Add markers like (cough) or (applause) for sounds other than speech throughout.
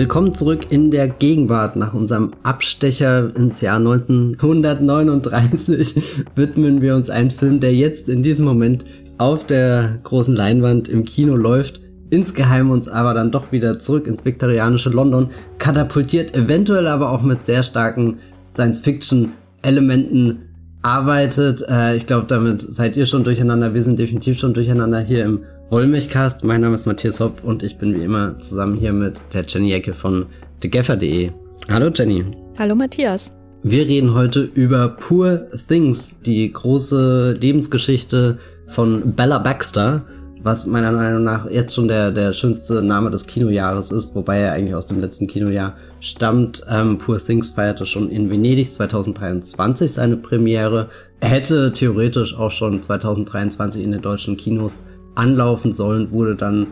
Willkommen zurück in der Gegenwart. Nach unserem Abstecher ins Jahr 1939 (laughs) widmen wir uns einem Film, der jetzt in diesem Moment auf der großen Leinwand im Kino läuft, insgeheim uns aber dann doch wieder zurück ins viktorianische London katapultiert, eventuell aber auch mit sehr starken Science-Fiction-Elementen arbeitet. Äh, ich glaube, damit seid ihr schon durcheinander. Wir sind definitiv schon durcheinander hier im Wollmilchcast. Mein Name ist Matthias Hopf und ich bin wie immer zusammen hier mit der Jenny Ecke von thegaffer.de. Hallo Jenny. Hallo Matthias. Wir reden heute über Poor Things, die große Lebensgeschichte von Bella Baxter, was meiner Meinung nach jetzt schon der, der schönste Name des Kinojahres ist, wobei er eigentlich aus dem letzten Kinojahr stammt. Ähm, Poor Things feierte schon in Venedig 2023 seine Premiere. Er hätte theoretisch auch schon 2023 in den deutschen Kinos anlaufen sollen, wurde dann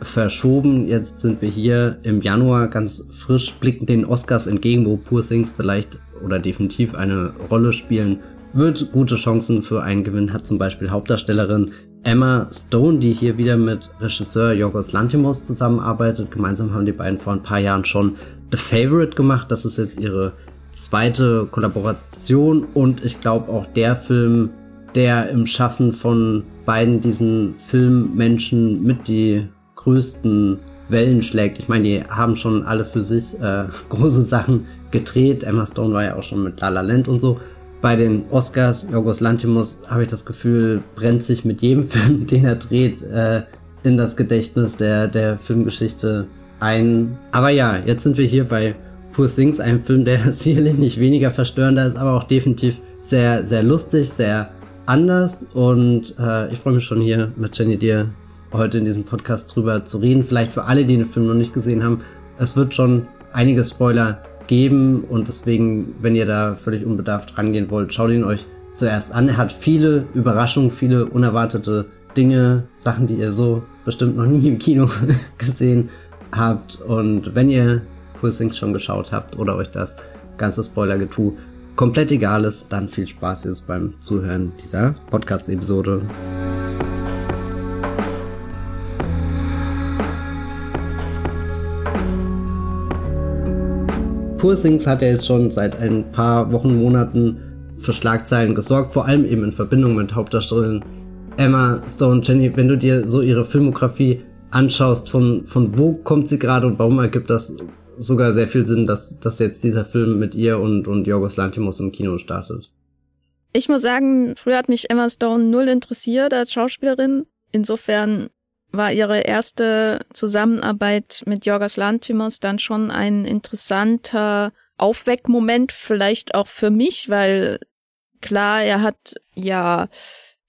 verschoben. Jetzt sind wir hier im Januar ganz frisch, blicken den Oscars entgegen, wo Poor Things vielleicht oder definitiv eine Rolle spielen wird. Gute Chancen für einen Gewinn hat zum Beispiel Hauptdarstellerin Emma Stone, die hier wieder mit Regisseur Yorgos Lanthimos zusammenarbeitet. Gemeinsam haben die beiden vor ein paar Jahren schon The Favorite gemacht. Das ist jetzt ihre zweite Kollaboration und ich glaube auch der Film, der im Schaffen von beiden diesen Filmmenschen mit die größten Wellen schlägt. Ich meine, die haben schon alle für sich äh, (laughs) große Sachen gedreht. Emma Stone war ja auch schon mit La La Land und so. Bei den Oscars, Yorgos Lanthimos, habe ich das Gefühl, brennt sich mit jedem (laughs) Film, den er dreht, äh, in das Gedächtnis der, der Filmgeschichte ein. Aber ja, jetzt sind wir hier bei Poor Things, einem Film, der (laughs) sicherlich nicht weniger verstörender ist, aber auch definitiv sehr, sehr lustig, sehr anders und äh, ich freue mich schon hier mit Jenny dir heute in diesem Podcast drüber zu reden. Vielleicht für alle, die den Film noch nicht gesehen haben. Es wird schon einige Spoiler geben und deswegen, wenn ihr da völlig unbedarft rangehen wollt, schaut ihn euch zuerst an. Er hat viele Überraschungen, viele unerwartete Dinge, Sachen, die ihr so bestimmt noch nie im Kino (laughs) gesehen habt. Und wenn ihr Full Things schon geschaut habt oder euch das ganze Spoiler-Getue komplett egal ist, dann viel Spaß jetzt beim Zuhören dieser Podcast-Episode. Poor Things hat ja jetzt schon seit ein paar Wochen, Monaten für Schlagzeilen gesorgt, vor allem eben in Verbindung mit Hauptdarstellerin Emma Stone. Jenny, wenn du dir so ihre Filmografie anschaust, von, von wo kommt sie gerade und warum ergibt das sogar sehr viel Sinn, dass, dass jetzt dieser Film mit ihr und, und Jorgos Lantimos im Kino startet. Ich muss sagen, früher hat mich Emma Stone null interessiert als Schauspielerin. Insofern war ihre erste Zusammenarbeit mit Jorgos Lantimos dann schon ein interessanter Aufweckmoment, vielleicht auch für mich, weil klar, er hat ja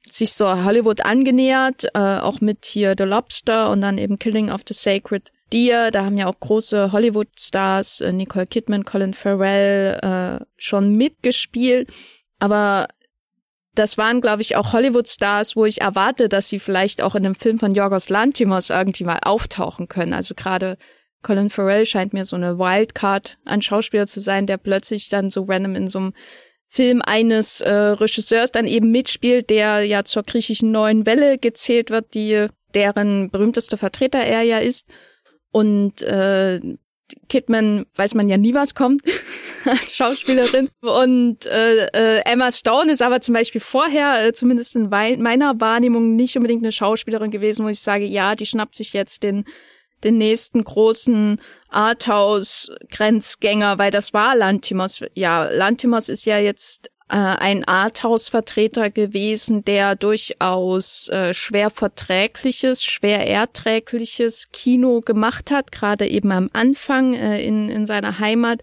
sich so Hollywood angenähert, äh, auch mit hier The Lobster und dann eben Killing of the Sacred Deer. Da haben ja auch große Hollywood-Stars, äh, Nicole Kidman, Colin Farrell, äh, schon mitgespielt. Aber das waren, glaube ich, auch Hollywood-Stars, wo ich erwarte, dass sie vielleicht auch in einem Film von Yorgos Lantimos irgendwie mal auftauchen können. Also gerade Colin Farrell scheint mir so eine Wildcard an Schauspieler zu sein, der plötzlich dann so random in so einem Film eines äh, Regisseurs dann eben mitspielt, der ja zur griechischen neuen Welle gezählt wird, die deren berühmtester Vertreter er ja ist. Und äh, Kidman weiß man ja nie, was kommt, (laughs) Schauspielerin. Und äh, äh, Emma Stone ist aber zum Beispiel vorher, äh, zumindest in meiner Wahrnehmung, nicht unbedingt eine Schauspielerin gewesen, wo ich sage, ja, die schnappt sich jetzt den den nächsten großen Arthouse-Grenzgänger, weil das war Lantimos. Ja, Lantimos ist ja jetzt äh, ein Arthouse-Vertreter gewesen, der durchaus äh, schwer verträgliches, schwer erträgliches Kino gemacht hat, gerade eben am Anfang äh, in, in seiner Heimat.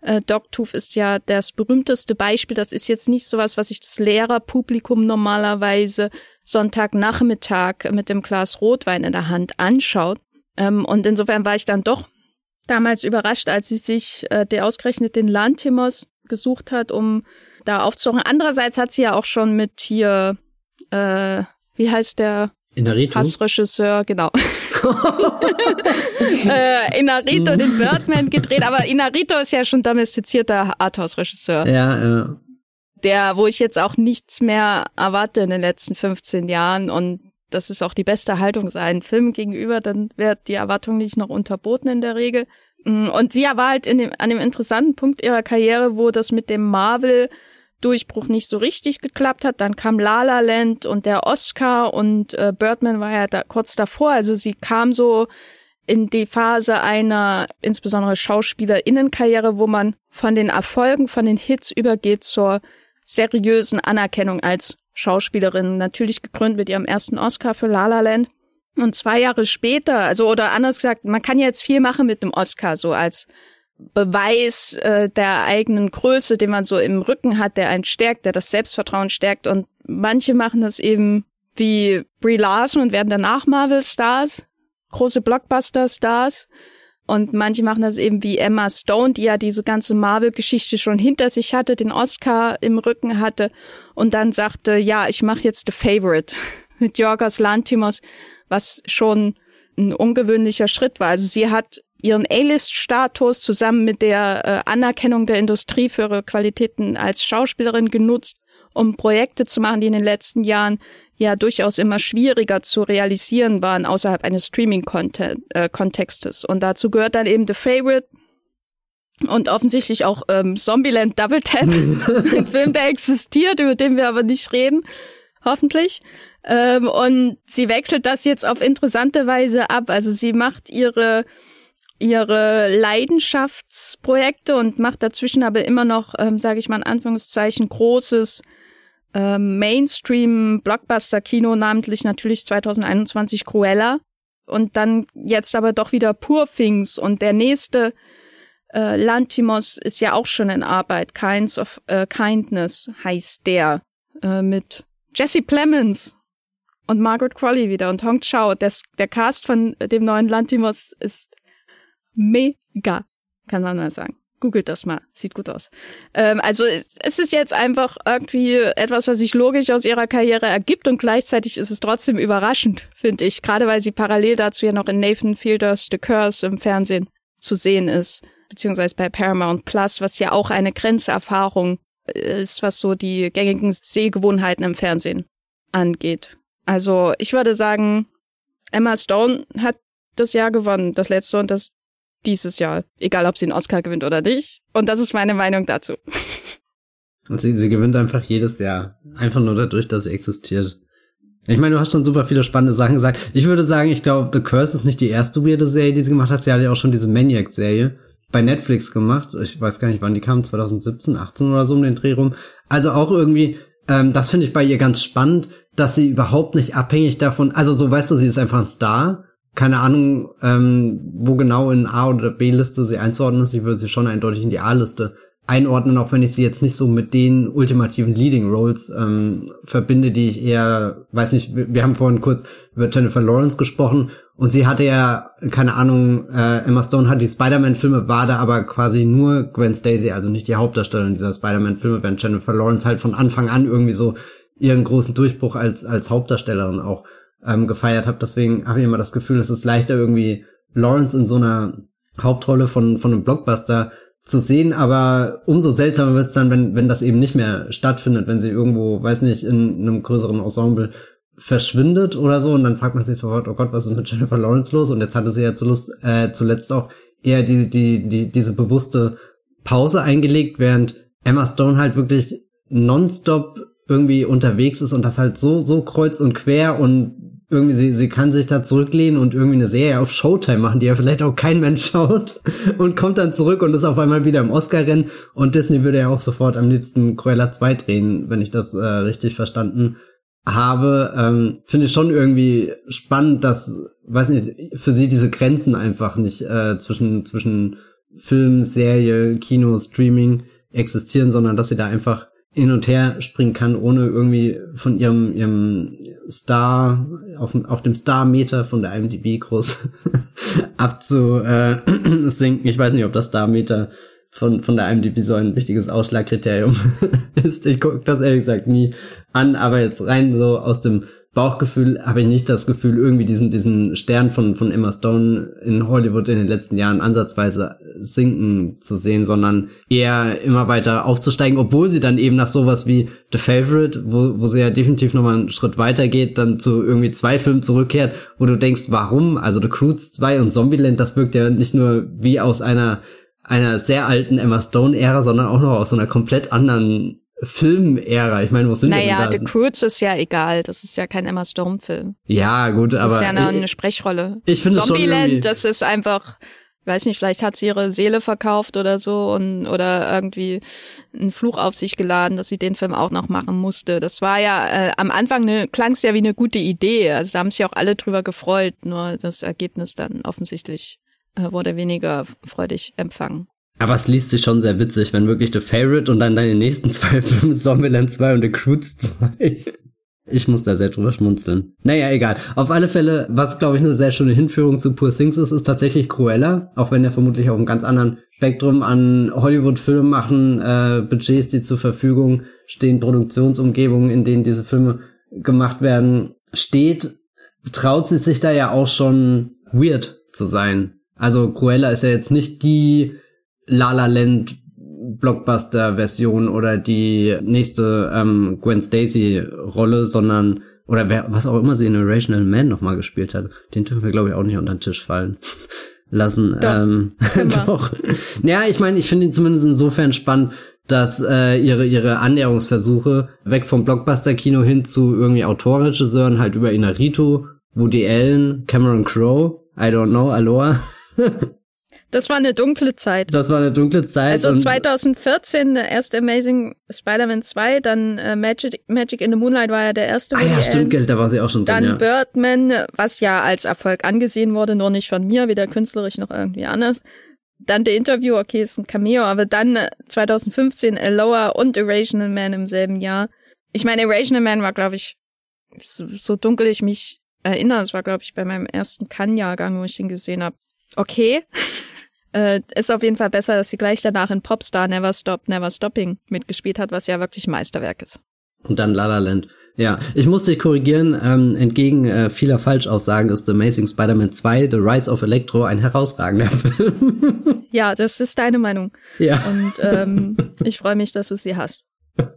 Äh, Dogtooth ist ja das berühmteste Beispiel. Das ist jetzt nicht sowas, was sich das Lehrerpublikum normalerweise Sonntagnachmittag mit dem Glas Rotwein in der Hand anschaut. Ähm, und insofern war ich dann doch damals überrascht, als sie sich äh, der ausgerechnet den Lantimos gesucht hat, um da aufzusuchen. Andererseits hat sie ja auch schon mit hier, äh, wie heißt der Inarito? Hassregisseur, genau. (laughs) (laughs) äh, Inarito den Birdman gedreht, aber Inarito ist ja schon domestizierter Arthouse-Regisseur. Ja, ja. Der, wo ich jetzt auch nichts mehr erwarte in den letzten 15 Jahren und das ist auch die beste Haltung seinen Filmen gegenüber, dann wird die Erwartung nicht noch unterboten in der Regel. Mm, und sie war halt in dem, an dem interessanten Punkt ihrer Karriere, wo das mit dem Marvel Durchbruch nicht so richtig geklappt hat. Dann kam La La Land und der Oscar und äh, Birdman war ja da kurz davor. Also sie kam so in die Phase einer insbesondere Schauspielerinnenkarriere, wo man von den Erfolgen, von den Hits übergeht zur seriösen Anerkennung als Schauspielerin. Natürlich gekrönt mit ihrem ersten Oscar für La La Land. Und zwei Jahre später, also oder anders gesagt, man kann jetzt viel machen mit dem Oscar, so als Beweis äh, der eigenen Größe, den man so im Rücken hat, der einen stärkt, der das Selbstvertrauen stärkt. Und manche machen das eben wie Brie Larson und werden danach Marvel-Stars, große Blockbuster-Stars. Und manche machen das eben wie Emma Stone, die ja diese ganze Marvel-Geschichte schon hinter sich hatte, den Oscar im Rücken hatte und dann sagte, ja, ich mache jetzt The Favorite (laughs) mit Jorgos Lantimos, was schon ein ungewöhnlicher Schritt war. Also sie hat ihren A-List-Status zusammen mit der äh, Anerkennung der Industrie für ihre Qualitäten als Schauspielerin genutzt, um Projekte zu machen, die in den letzten Jahren ja durchaus immer schwieriger zu realisieren waren außerhalb eines Streaming-Kontextes. Äh, und dazu gehört dann eben The Favorite und offensichtlich auch ähm, Zombieland Double Tap, (laughs) ein Film, der existiert, über den wir aber nicht reden, hoffentlich. Ähm, und sie wechselt das jetzt auf interessante Weise ab. Also sie macht ihre ihre Leidenschaftsprojekte und macht dazwischen aber immer noch, ähm, sage ich mal in Anführungszeichen, großes ähm, Mainstream-Blockbuster-Kino, namentlich natürlich 2021 Cruella. Und dann jetzt aber doch wieder Poor Things und der nächste äh, Lantimos ist ja auch schon in Arbeit. Kinds of äh, Kindness heißt der äh, mit Jesse Plemons und Margaret Qualley wieder und Hong Chao. Das, der Cast von dem neuen Lantimos ist mega, kann man mal sagen. Googelt das mal, sieht gut aus. Ähm, also es, es ist jetzt einfach irgendwie etwas, was sich logisch aus ihrer Karriere ergibt und gleichzeitig ist es trotzdem überraschend, finde ich. Gerade weil sie parallel dazu ja noch in Nathan Fielders The Curse im Fernsehen zu sehen ist, beziehungsweise bei Paramount Plus, was ja auch eine Grenzerfahrung ist, was so die gängigen Sehgewohnheiten im Fernsehen angeht. Also ich würde sagen, Emma Stone hat das Jahr gewonnen, das letzte und das dieses Jahr, egal ob sie einen Oscar gewinnt oder nicht. Und das ist meine Meinung dazu. Und sie, sie gewinnt einfach jedes Jahr. Einfach nur dadurch, dass sie existiert. Ich meine, du hast schon super viele spannende Sachen gesagt. Ich würde sagen, ich glaube, The Curse ist nicht die erste weirde Serie, die sie gemacht hat. Sie hat ja auch schon diese Maniac-Serie bei Netflix gemacht. Ich weiß gar nicht, wann die kam, 2017, 18 oder so um den Dreh rum. Also auch irgendwie, ähm, das finde ich bei ihr ganz spannend, dass sie überhaupt nicht abhängig davon, also so weißt du, sie ist einfach ein Star keine Ahnung, ähm, wo genau in A- oder B-Liste sie einzuordnen ist. Ich würde sie schon eindeutig in die A-Liste einordnen, auch wenn ich sie jetzt nicht so mit den ultimativen Leading Roles ähm, verbinde, die ich eher, weiß nicht, wir haben vorhin kurz über Jennifer Lawrence gesprochen und sie hatte ja, keine Ahnung, äh, Emma Stone hat die Spider-Man-Filme, war da aber quasi nur Gwen Stacy, also nicht die Hauptdarstellerin dieser Spider-Man-Filme, während Jennifer Lawrence halt von Anfang an irgendwie so ihren großen Durchbruch als, als Hauptdarstellerin auch ähm, gefeiert habe. Deswegen habe ich immer das Gefühl, es ist leichter irgendwie Lawrence in so einer Hauptrolle von, von einem Blockbuster zu sehen, aber umso seltsamer wird es dann, wenn, wenn das eben nicht mehr stattfindet, wenn sie irgendwo, weiß nicht, in einem größeren Ensemble verschwindet oder so und dann fragt man sich sofort, oh Gott, was ist mit Jennifer Lawrence los? Und jetzt hatte sie ja zuletzt, äh, zuletzt auch eher die, die, die, diese bewusste Pause eingelegt, während Emma Stone halt wirklich nonstop irgendwie unterwegs ist und das halt so, so kreuz und quer und irgendwie, sie, sie kann sich da zurücklehnen und irgendwie eine Serie auf Showtime machen, die ja vielleicht auch kein Mensch (laughs) schaut und kommt dann zurück und ist auf einmal wieder im Oscar-Rennen. Und Disney würde ja auch sofort am liebsten Cruella 2 drehen, wenn ich das äh, richtig verstanden habe, ähm, finde ich schon irgendwie spannend, dass, weiß nicht, für sie diese Grenzen einfach nicht äh, zwischen, zwischen Film, Serie, Kino, Streaming existieren, sondern dass sie da einfach hin und her springen kann, ohne irgendwie von ihrem, ihrem Star, auf, auf dem Star-Meter von der IMDb groß (laughs) abzusinken. ich weiß nicht, ob das Star-Meter von, von der IMDb so ein wichtiges Ausschlagkriterium (laughs) ist. Ich gucke das ehrlich gesagt nie an, aber jetzt rein so aus dem Bauchgefühl habe ich nicht das Gefühl, irgendwie diesen, diesen Stern von, von Emma Stone in Hollywood in den letzten Jahren ansatzweise sinken zu sehen, sondern eher immer weiter aufzusteigen, obwohl sie dann eben nach sowas wie The Favorite, wo, wo sie ja definitiv nochmal einen Schritt weiter geht, dann zu irgendwie zwei Filmen zurückkehrt, wo du denkst, warum? Also The Croods 2 und Zombieland, das wirkt ja nicht nur wie aus einer einer sehr alten Emma Stone-Ära, sondern auch noch aus so einer komplett anderen Film-Ära. Ich meine, wo sind naja, wir denn da? The Croods ist ja egal. Das ist ja kein Emma Stone-Film. Ja, gut, aber. Das ist ja eine, eine Sprechrolle. Ich finde schon irgendwie das ist einfach, weiß nicht, vielleicht hat sie ihre Seele verkauft oder so und oder irgendwie einen Fluch auf sich geladen, dass sie den Film auch noch machen musste. Das war ja äh, am Anfang eine, klang es ja wie eine gute Idee. Also da haben sich auch alle drüber gefreut, nur das Ergebnis dann offensichtlich äh, wurde weniger freudig empfangen. Aber es liest sich schon sehr witzig, wenn wirklich The Favorite und dann deine nächsten (laughs) zwei Filme Zombieland 2 und The Croods 2. Ich muss da sehr drüber schmunzeln. Naja, egal. Auf alle Fälle, was glaube ich eine sehr schöne Hinführung zu Poor Things ist, ist tatsächlich Cruella. Auch wenn er vermutlich auf einem ganz anderen Spektrum an Hollywood-Filmen machen, äh, Budgets, die zur Verfügung stehen, Produktionsumgebungen, in denen diese Filme gemacht werden, steht, traut sie sich da ja auch schon weird zu sein. Also Cruella ist ja jetzt nicht die La La Land Blockbuster-Version oder die nächste ähm, Gwen Stacy-Rolle, sondern oder wer, was auch immer sie in Irrational Man nochmal gespielt hat, den dürfen wir, glaube ich, auch nicht unter den Tisch fallen (laughs) lassen. Doch. Ähm, (laughs) doch. Ja, ich meine, ich finde ihn zumindest insofern spannend, dass äh, ihre ihre Annäherungsversuche weg vom Blockbuster-Kino hin zu irgendwie Autorregisseuren halt über Inarito, Woody Allen, Cameron Crowe, I don't know, Aloha. (laughs) Das war eine dunkle Zeit. Das war eine dunkle Zeit. Also 2014 der erste Amazing Spider-Man 2, dann äh, Magic, Magic in the Moonlight war ja der erste. Ah ja, stimmt, Geld, da war sie auch schon drin. Dann ja. Birdman, was ja als Erfolg angesehen wurde, nur nicht von mir, weder künstlerisch noch irgendwie anders. Dann The Interview, okay, ist ein Cameo, aber dann 2015 äh, Aloha und Irrational Man im selben Jahr. Ich meine, Irrational Man war, glaube ich, so, so dunkel ich mich erinnere, es war, glaube ich, bei meinem ersten Kann-Jahrgang, wo ich ihn gesehen habe. Okay. (laughs) äh, ist auf jeden Fall besser, dass sie gleich danach in Popstar Never Stop, Never Stopping mitgespielt hat, was ja wirklich Meisterwerk ist. Und dann La La Land. Ja, ich muss dich korrigieren, ähm, entgegen äh, vieler Falschaussagen ist The Amazing Spider-Man 2, The Rise of Electro, ein herausragender (laughs) Film. ja, das ist deine Meinung. Ja. Und ähm, ich freue mich, dass du sie hast. (laughs)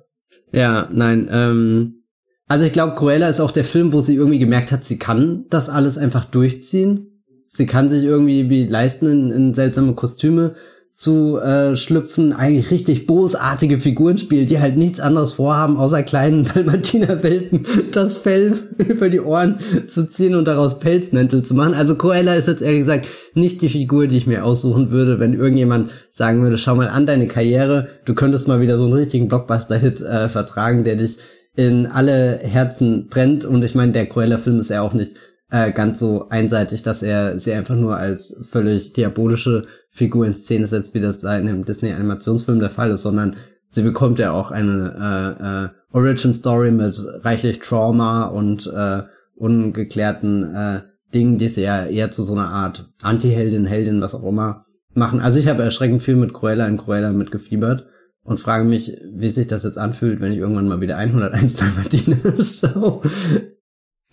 Ja, nein, ähm, also ich glaube, Cruella ist auch der Film, wo sie irgendwie gemerkt hat, sie kann das alles einfach durchziehen sie kann sich irgendwie wie leisten, in, in seltsame Kostüme zu äh, schlüpfen, eigentlich richtig bosartige Figuren spielt, die halt nichts anderes vorhaben, außer kleinen (laughs) Dalmatiner-Welpen das Fell (laughs) über die Ohren zu ziehen und daraus Pelzmäntel zu machen. Also Cruella ist jetzt ehrlich gesagt nicht die Figur, die ich mir aussuchen würde, wenn irgendjemand sagen würde, schau mal an deine Karriere, du könntest mal wieder so einen richtigen Blockbuster-Hit äh, vertragen, der dich in alle Herzen brennt. Und ich meine, der Cruella-Film ist ja auch nicht äh, ganz so einseitig, dass er sie einfach nur als völlig diabolische Figur in Szene setzt, wie das da in einem Disney-Animationsfilm der Fall ist, sondern sie bekommt ja auch eine äh, äh, Origin-Story mit reichlich Trauma und äh, ungeklärten äh, Dingen, die sie ja eher zu so einer Art Anti-Heldin, Heldin, was auch immer machen. Also ich habe erschreckend viel mit Cruella in Cruella mitgefiebert und frage mich, wie sich das jetzt anfühlt, wenn ich irgendwann mal wieder 101 Dalmatiner schaue.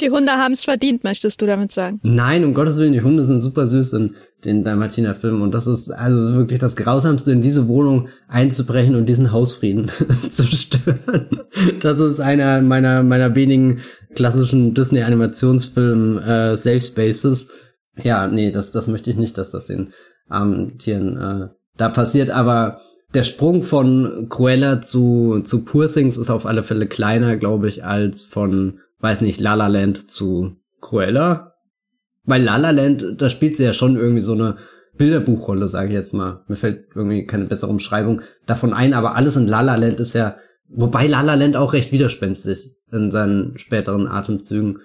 Die Hunde haben es verdient, möchtest du damit sagen? Nein, um Gottes Willen, die Hunde sind super süß in den Dalmatiner-Filmen und das ist also wirklich das Grausamste, in diese Wohnung einzubrechen und diesen Hausfrieden (laughs) zu stören. Das ist einer meiner meiner wenigen klassischen Disney-Animationsfilm äh, Safe Spaces. Ja, nee, das das möchte ich nicht, dass das den armen Tieren äh, da passiert, aber der Sprung von Cruella zu, zu Poor Things ist auf alle Fälle kleiner, glaube ich, als von weiß nicht, La La Land zu Cruella. Weil La La Land, da spielt sie ja schon irgendwie so eine Bilderbuchrolle, sage ich jetzt mal. Mir fällt irgendwie keine bessere Umschreibung davon ein, aber alles in La La Land ist ja, wobei La La Land auch recht widerspenstig in seinen späteren Atemzügen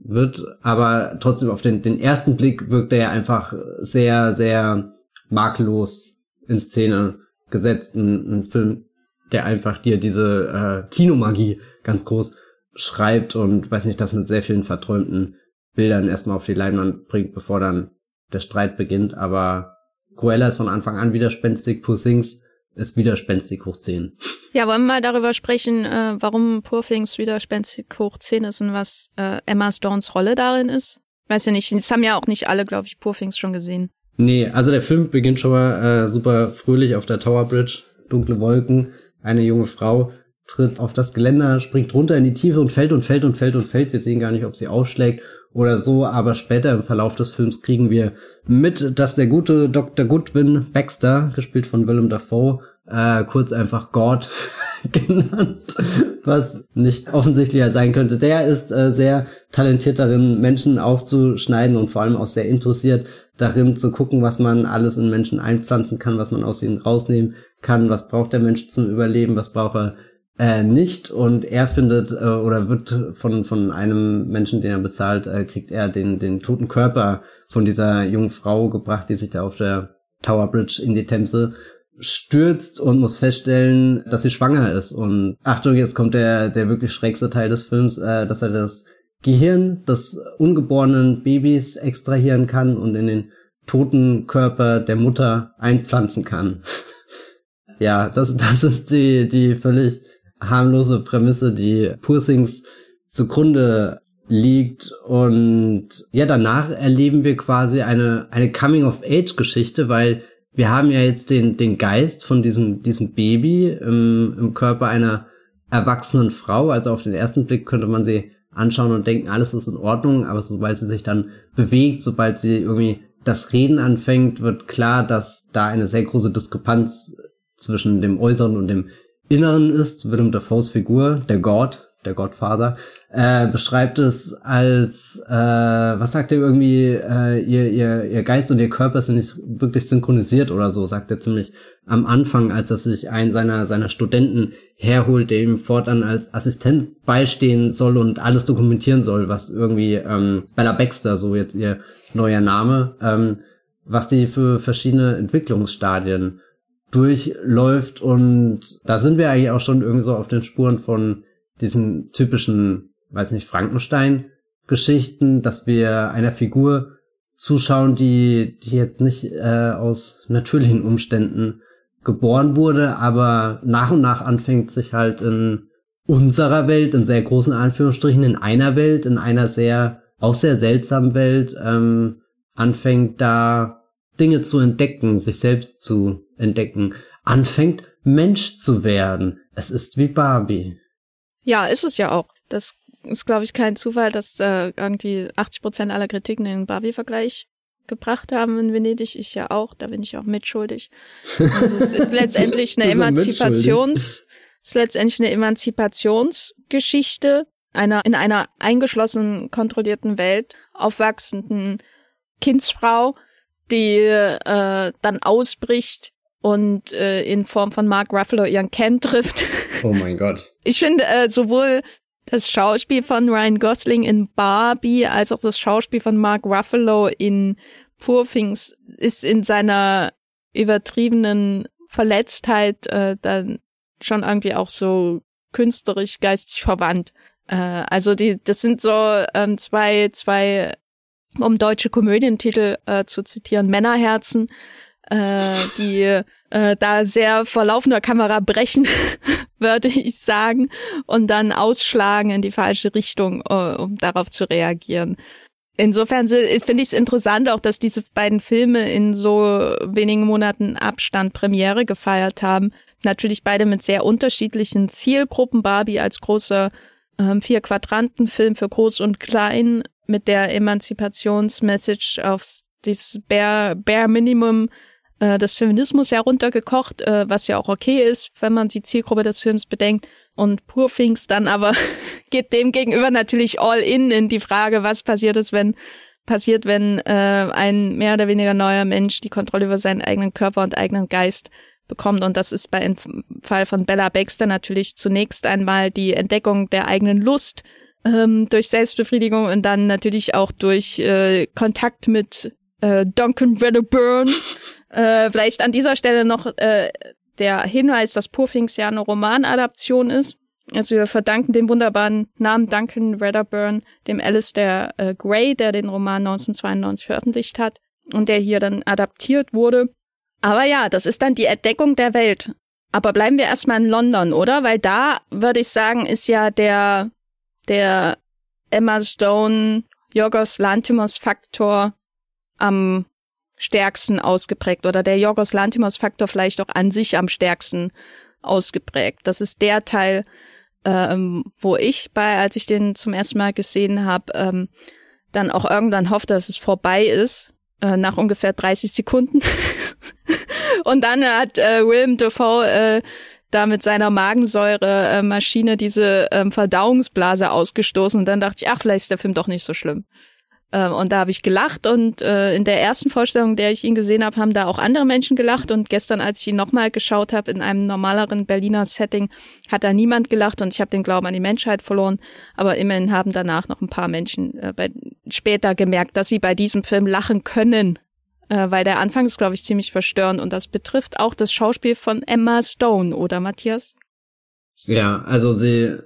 wird, aber trotzdem auf den, den ersten Blick wirkt er ja einfach sehr, sehr makellos in Szene gesetzt. Ein, ein Film, der einfach dir diese äh, Kinomagie ganz groß schreibt und weiß nicht, das mit sehr vielen verträumten Bildern erstmal auf die Leinwand bringt, bevor dann der Streit beginnt. Aber Cruella ist von Anfang an widerspenstig, Poor Things ist widerspenstig hoch 10. Ja, wollen wir mal darüber sprechen, äh, warum Poor Things widerspenstig hoch 10 ist und was äh, Emma Stones Rolle darin ist? Weiß ja nicht, das haben ja auch nicht alle, glaube ich, Poor Things schon gesehen. Nee, also der Film beginnt schon mal äh, super fröhlich auf der Tower Bridge, dunkle Wolken, eine junge Frau tritt auf das Geländer, springt runter in die Tiefe und fällt und fällt und fällt und fällt. Wir sehen gar nicht, ob sie aufschlägt oder so, aber später im Verlauf des Films kriegen wir mit, dass der gute Dr. Goodwin Baxter, gespielt von Willem Dafoe, äh, kurz einfach God (laughs) genannt, was nicht offensichtlicher sein könnte. Der ist äh, sehr talentiert darin, Menschen aufzuschneiden und vor allem auch sehr interessiert darin zu gucken, was man alles in Menschen einpflanzen kann, was man aus ihnen rausnehmen kann, was braucht der Mensch zum Überleben, was braucht er äh, nicht und er findet äh, oder wird von von einem Menschen, den er bezahlt, äh, kriegt er den den toten Körper von dieser jungen Frau gebracht, die sich da auf der Tower Bridge in die Themse stürzt und muss feststellen, dass sie schwanger ist. Und Achtung, jetzt kommt der, der wirklich schrägste Teil des Films, äh, dass er das Gehirn des ungeborenen Babys extrahieren kann und in den toten Körper der Mutter einpflanzen kann. (laughs) ja, das, das ist die, die völlig harmlose Prämisse, die Poor Things zugrunde liegt. Und ja, danach erleben wir quasi eine, eine Coming-of-Age-Geschichte, weil wir haben ja jetzt den, den Geist von diesem, diesem Baby im, im Körper einer erwachsenen Frau. Also auf den ersten Blick könnte man sie anschauen und denken, alles ist in Ordnung, aber sobald sie sich dann bewegt, sobald sie irgendwie das Reden anfängt, wird klar, dass da eine sehr große Diskrepanz zwischen dem Äußeren und dem Inneren ist. Willem Dafoes Figur, der God, der Godfather, äh, beschreibt es als, äh, was sagt er irgendwie, äh, ihr, ihr, ihr Geist und ihr Körper sind nicht wirklich synchronisiert oder so, sagt er ziemlich am Anfang, als er sich einen seiner, seiner Studenten herholt, der ihm fortan als Assistent beistehen soll und alles dokumentieren soll, was irgendwie ähm, Bella Baxter, so jetzt ihr neuer Name, ähm, was die für verschiedene Entwicklungsstadien durchläuft und da sind wir eigentlich auch schon irgendwie so auf den Spuren von diesen typischen, weiß nicht, Frankenstein-Geschichten, dass wir einer Figur zuschauen, die, die jetzt nicht äh, aus natürlichen Umständen geboren wurde, aber nach und nach anfängt sich halt in unserer Welt, in sehr großen Anführungsstrichen, in einer Welt, in einer sehr, auch sehr seltsamen Welt, ähm, anfängt da Dinge zu entdecken, sich selbst zu entdecken, anfängt Mensch zu werden. Es ist wie Barbie. Ja, ist es ja auch. Das ist, glaube ich, kein Zufall, dass äh, irgendwie 80 Prozent aller Kritiken den Barbie-Vergleich gebracht haben in Venedig. Ich ja auch, da bin ich auch mitschuldig. Also es ist (laughs) letztendlich eine Emanzipations, ist letztendlich eine Emanzipationsgeschichte einer in einer eingeschlossenen, kontrollierten Welt aufwachsenden Kindsfrau, die äh, dann ausbricht und äh, in Form von Mark Ruffalo ihren Ken trifft. (laughs) Oh mein Gott. Ich finde äh, sowohl das Schauspiel von Ryan Gosling in Barbie als auch das Schauspiel von Mark Ruffalo in Poor Things ist in seiner übertriebenen Verletztheit äh, dann schon irgendwie auch so künstlerisch geistig verwandt. Äh, also die, das sind so ähm, zwei, zwei, um deutsche Komödientitel äh, zu zitieren, Männerherzen, äh, die äh, da sehr vor laufender Kamera brechen, (laughs) würde ich sagen, und dann ausschlagen in die falsche Richtung, uh, um darauf zu reagieren. Insofern finde ich es interessant auch, dass diese beiden Filme in so wenigen Monaten Abstand Premiere gefeiert haben. Natürlich beide mit sehr unterschiedlichen Zielgruppen. Barbie als großer ähm, Vier-Quadranten-Film für Groß und Klein mit der Emanzipationsmessage aufs dieses Bare, Bare Minimum äh, des Feminismus heruntergekocht, äh, was ja auch okay ist, wenn man die Zielgruppe des Films bedenkt. Und Poor Things dann aber (laughs) geht dem gegenüber natürlich all in in die Frage, was passiert ist, wenn passiert, wenn äh, ein mehr oder weniger neuer Mensch die Kontrolle über seinen eigenen Körper und eigenen Geist bekommt. Und das ist bei im Fall von Bella Baxter natürlich zunächst einmal die Entdeckung der eigenen Lust ähm, durch Selbstbefriedigung und dann natürlich auch durch äh, Kontakt mit äh, Duncan Wedderburn, (laughs) äh, vielleicht an dieser Stelle noch äh, der Hinweis, dass Purfings ja eine Romanadaption ist. Also wir verdanken den wunderbaren Namen Duncan Wedderburn dem Alistair äh, Gray, der den Roman 1992 veröffentlicht hat und der hier dann adaptiert wurde. Aber ja, das ist dann die Entdeckung der Welt. Aber bleiben wir erstmal in London, oder? Weil da würde ich sagen, ist ja der, der Emma Stone, Yorgos Lanthimos Faktor am stärksten ausgeprägt oder der Yorgos Lanthimos Faktor vielleicht auch an sich am stärksten ausgeprägt. Das ist der Teil, ähm, wo ich bei, als ich den zum ersten Mal gesehen habe, ähm, dann auch irgendwann hofft, dass es vorbei ist, äh, nach ungefähr 30 Sekunden. (laughs) Und dann hat äh, Willem Dafoe äh, da mit seiner Magensäure-Maschine diese ähm, Verdauungsblase ausgestoßen. Und dann dachte ich, ach, vielleicht ist der Film doch nicht so schlimm. Ähm, und da habe ich gelacht und äh, in der ersten Vorstellung, der ich ihn gesehen habe, haben da auch andere Menschen gelacht und gestern, als ich ihn nochmal geschaut habe in einem normaleren Berliner Setting, hat da niemand gelacht und ich habe den Glauben an die Menschheit verloren. Aber immerhin haben danach noch ein paar Menschen äh, bei, später gemerkt, dass sie bei diesem Film lachen können, äh, weil der Anfang ist, glaube ich, ziemlich verstörend und das betrifft auch das Schauspiel von Emma Stone, oder Matthias? Ja, also sie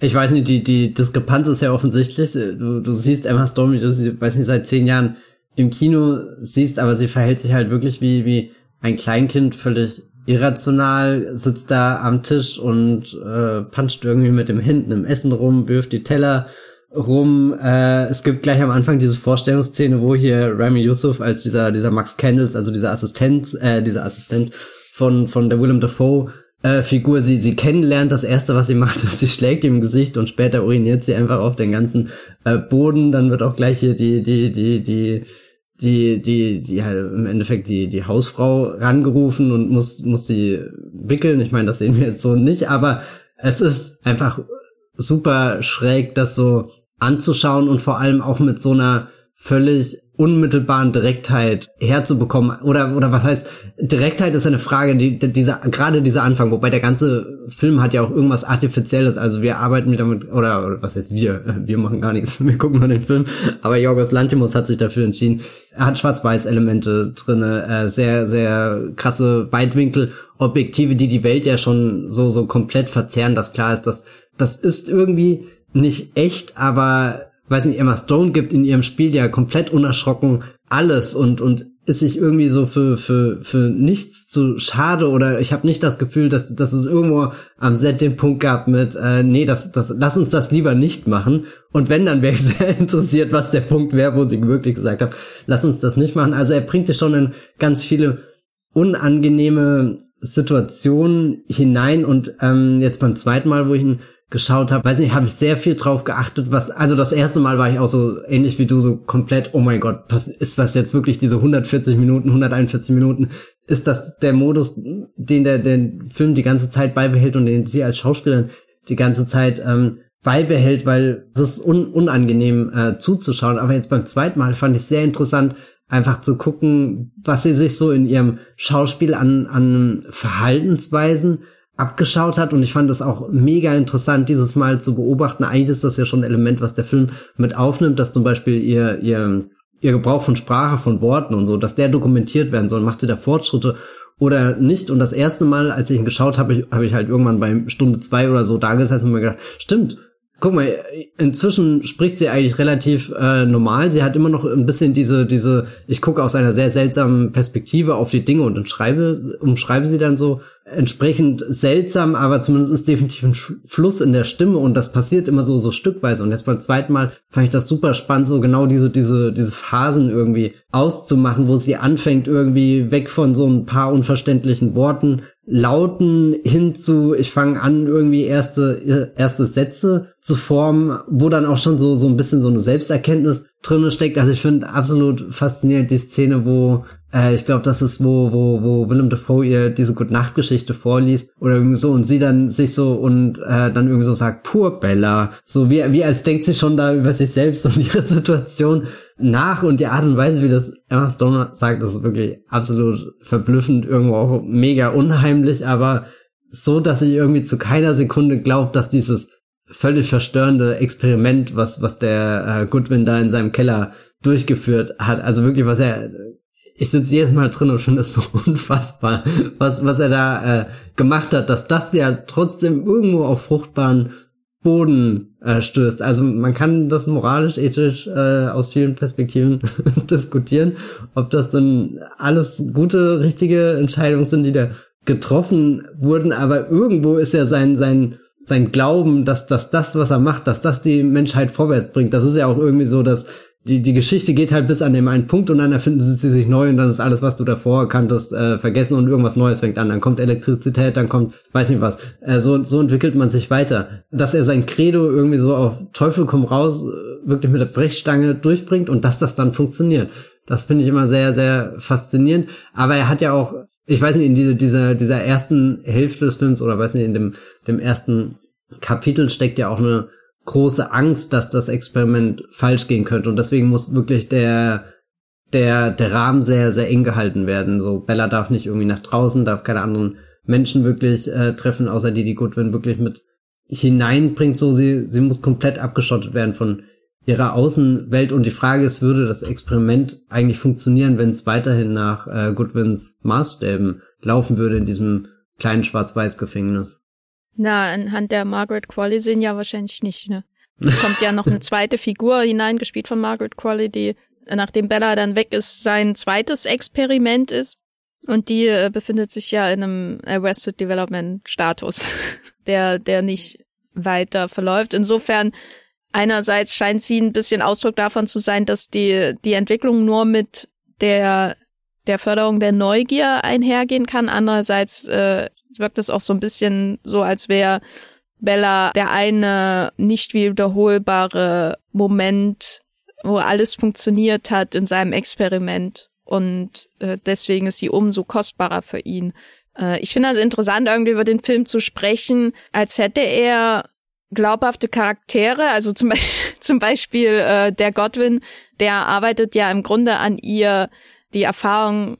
ich weiß nicht, die, die Diskrepanz ist ja offensichtlich. Du, du siehst Emma Stone, wie du sie, weiß nicht, seit zehn Jahren im Kino siehst, aber sie verhält sich halt wirklich wie, wie ein Kleinkind, völlig irrational, sitzt da am Tisch und äh, puncht irgendwie mit dem Händen im Essen rum, wirft die Teller rum. Äh, es gibt gleich am Anfang diese Vorstellungsszene, wo hier Rami Yusuf als dieser, dieser Max Candles, also dieser Assistent, äh, dieser Assistent von, von der Willem Dafoe äh, Figur sie, sie kennenlernt, das erste, was sie (laughs) macht, ist, sie schlägt ihm im Gesicht und später uriniert sie einfach auf den ganzen äh, Boden. Dann wird auch gleich hier die, die, die, die, die, die, die halt im Endeffekt die, die Hausfrau rangerufen und muss, muss sie wickeln. Ich meine, das sehen wir jetzt so nicht, aber es ist einfach super schräg, das so anzuschauen und vor allem auch mit so einer völlig unmittelbaren Direktheit herzubekommen. Oder oder was heißt Direktheit ist eine Frage die dieser gerade dieser Anfang wobei der ganze Film hat ja auch irgendwas artifizielles. Also wir arbeiten wieder mit oder, oder was heißt wir? (laughs) Wir machen gar nichts. (laughs) Wir gucken nur den Film. Aber Jorgos Lantimos hat sich dafür entschieden. Er hat Schwarz-Weiß Elemente drinne äh, sehr sehr krasse Weitwinkel Objektive die die Welt ja schon so so komplett verzerren dass klar ist dass das ist irgendwie nicht echt aber weiß nicht, Emma Stone gibt in ihrem Spiel ja komplett unerschrocken alles und, und ist sich irgendwie so für, für, für nichts zu schade oder ich habe nicht das Gefühl, dass, dass es irgendwo am Set den Punkt gab mit, äh, nee, das, das, lass uns das lieber nicht machen. Und wenn, dann wäre ich (laughs) sehr interessiert, was der Punkt wäre, wo sie wirklich gesagt haben, lass uns das nicht machen. Also er bringt dich schon in ganz viele unangenehme Situationen hinein und ähm, jetzt beim zweiten Mal, wo ich ihn geschaut habe, weiß nicht, habe ich sehr viel drauf geachtet, was, also das erste Mal war ich auch so ähnlich wie du, so komplett, oh mein Gott, was, ist das jetzt wirklich diese 140 Minuten, 141 Minuten? Ist das der Modus, den der, der Film die ganze Zeit beibehält und den sie als Schauspielerin die ganze Zeit ähm, beibehält, weil es ist un unangenehm äh, zuzuschauen. Aber jetzt beim zweiten Mal fand ich sehr interessant, einfach zu gucken, was sie sich so in ihrem Schauspiel an, an Verhaltensweisen abgeschaut hat und ich fand das auch mega interessant, dieses Mal zu beobachten. Eigentlich ist das ja schon ein Element, was der Film mit aufnimmt, dass zum Beispiel ihr, ihr, ihr Gebrauch von Sprache, von Worten und so, dass der dokumentiert werden soll. Macht sie da Fortschritte oder nicht? Und das erste Mal, als ich ihn geschaut habe, habe ich halt irgendwann bei Stunde zwei oder so da gesessen und mir gedacht, stimmt, guck mal, inzwischen spricht sie eigentlich relativ äh, normal. Sie hat immer noch ein bisschen diese, diese, ich gucke aus einer sehr seltsamen Perspektive auf die Dinge und schreibe, umschreibe sie dann so entsprechend seltsam, aber zumindest ist definitiv ein Fluss in der Stimme und das passiert immer so, so stückweise. Und jetzt beim zweiten Mal fand ich das super spannend, so genau diese, diese, diese Phasen irgendwie auszumachen, wo sie anfängt irgendwie weg von so ein paar unverständlichen Worten Lauten hin zu, ich fange an, irgendwie erste, erste Sätze zu formen, wo dann auch schon so, so ein bisschen so eine Selbsterkenntnis drinne steckt. Also ich finde absolut faszinierend die Szene, wo äh, ich glaube, das ist, wo, wo, wo Willem Dafoe ihr diese Gute-Nacht-Geschichte vorliest oder irgendwie so und sie dann sich so und äh, dann irgendwie so sagt, pur Bella. So wie, wie als denkt sie schon da über sich selbst und ihre Situation nach und die Art und Weise, wie das Emma Stone sagt, ist wirklich absolut verblüffend, irgendwo auch mega unheimlich, aber so, dass ich irgendwie zu keiner Sekunde glaubt, dass dieses völlig verstörende Experiment, was, was der äh, Goodwin da in seinem Keller durchgeführt hat, also wirklich, was er ich sitze jedes Mal drin und finde es so (laughs) unfassbar, was, was er da äh, gemacht hat, dass das ja trotzdem irgendwo auf fruchtbaren Boden äh, stößt. Also man kann das moralisch, ethisch äh, aus vielen Perspektiven (laughs) diskutieren, ob das dann alles gute, richtige Entscheidungen sind, die der getroffen wurden, aber irgendwo ist ja sein, sein, sein Glauben, dass, dass das, was er macht, dass das die Menschheit vorwärts bringt. Das ist ja auch irgendwie so, dass die, die Geschichte geht halt bis an dem einen Punkt und dann erfinden sie sich neu und dann ist alles, was du davor kanntest, äh, vergessen und irgendwas Neues fängt an. Dann kommt Elektrizität, dann kommt, weiß nicht was. Äh, so, so entwickelt man sich weiter. Dass er sein Credo irgendwie so auf Teufel komm raus, äh, wirklich mit der Brechstange durchbringt und dass das dann funktioniert. Das finde ich immer sehr, sehr faszinierend. Aber er hat ja auch, ich weiß nicht, in diese, dieser, dieser ersten Hälfte des Films oder weiß nicht, in dem, dem ersten Kapitel steckt ja auch eine große Angst, dass das Experiment falsch gehen könnte. Und deswegen muss wirklich der, der, der Rahmen sehr, sehr eng gehalten werden. So, Bella darf nicht irgendwie nach draußen, darf keine anderen Menschen wirklich äh, treffen, außer die, die Goodwin wirklich mit hineinbringt. So, sie, sie muss komplett abgeschottet werden von ihrer Außenwelt. Und die Frage ist, würde das Experiment eigentlich funktionieren, wenn es weiterhin nach äh, Goodwins Maßstäben laufen würde in diesem kleinen Schwarz-Weiß-Gefängnis? Na, anhand der Margaret Qualley sehen ja wahrscheinlich nicht, ne? Es kommt ja noch eine (laughs) zweite Figur hineingespielt von Margaret Qualley, die, nachdem Bella dann weg ist, sein zweites Experiment ist. Und die äh, befindet sich ja in einem Arrested Development Status, (laughs) der, der nicht weiter verläuft. Insofern, einerseits scheint sie ein bisschen Ausdruck davon zu sein, dass die, die Entwicklung nur mit der, der Förderung der Neugier einhergehen kann. Andererseits äh, wirkt es auch so ein bisschen so, als wäre Bella der eine nicht wiederholbare Moment, wo alles funktioniert hat in seinem Experiment. Und äh, deswegen ist sie umso kostbarer für ihn. Äh, ich finde also interessant, irgendwie über den Film zu sprechen, als hätte er glaubhafte Charaktere, also zum Beispiel, (laughs) zum Beispiel äh, der Godwin, der arbeitet ja im Grunde an ihr die Erfahrung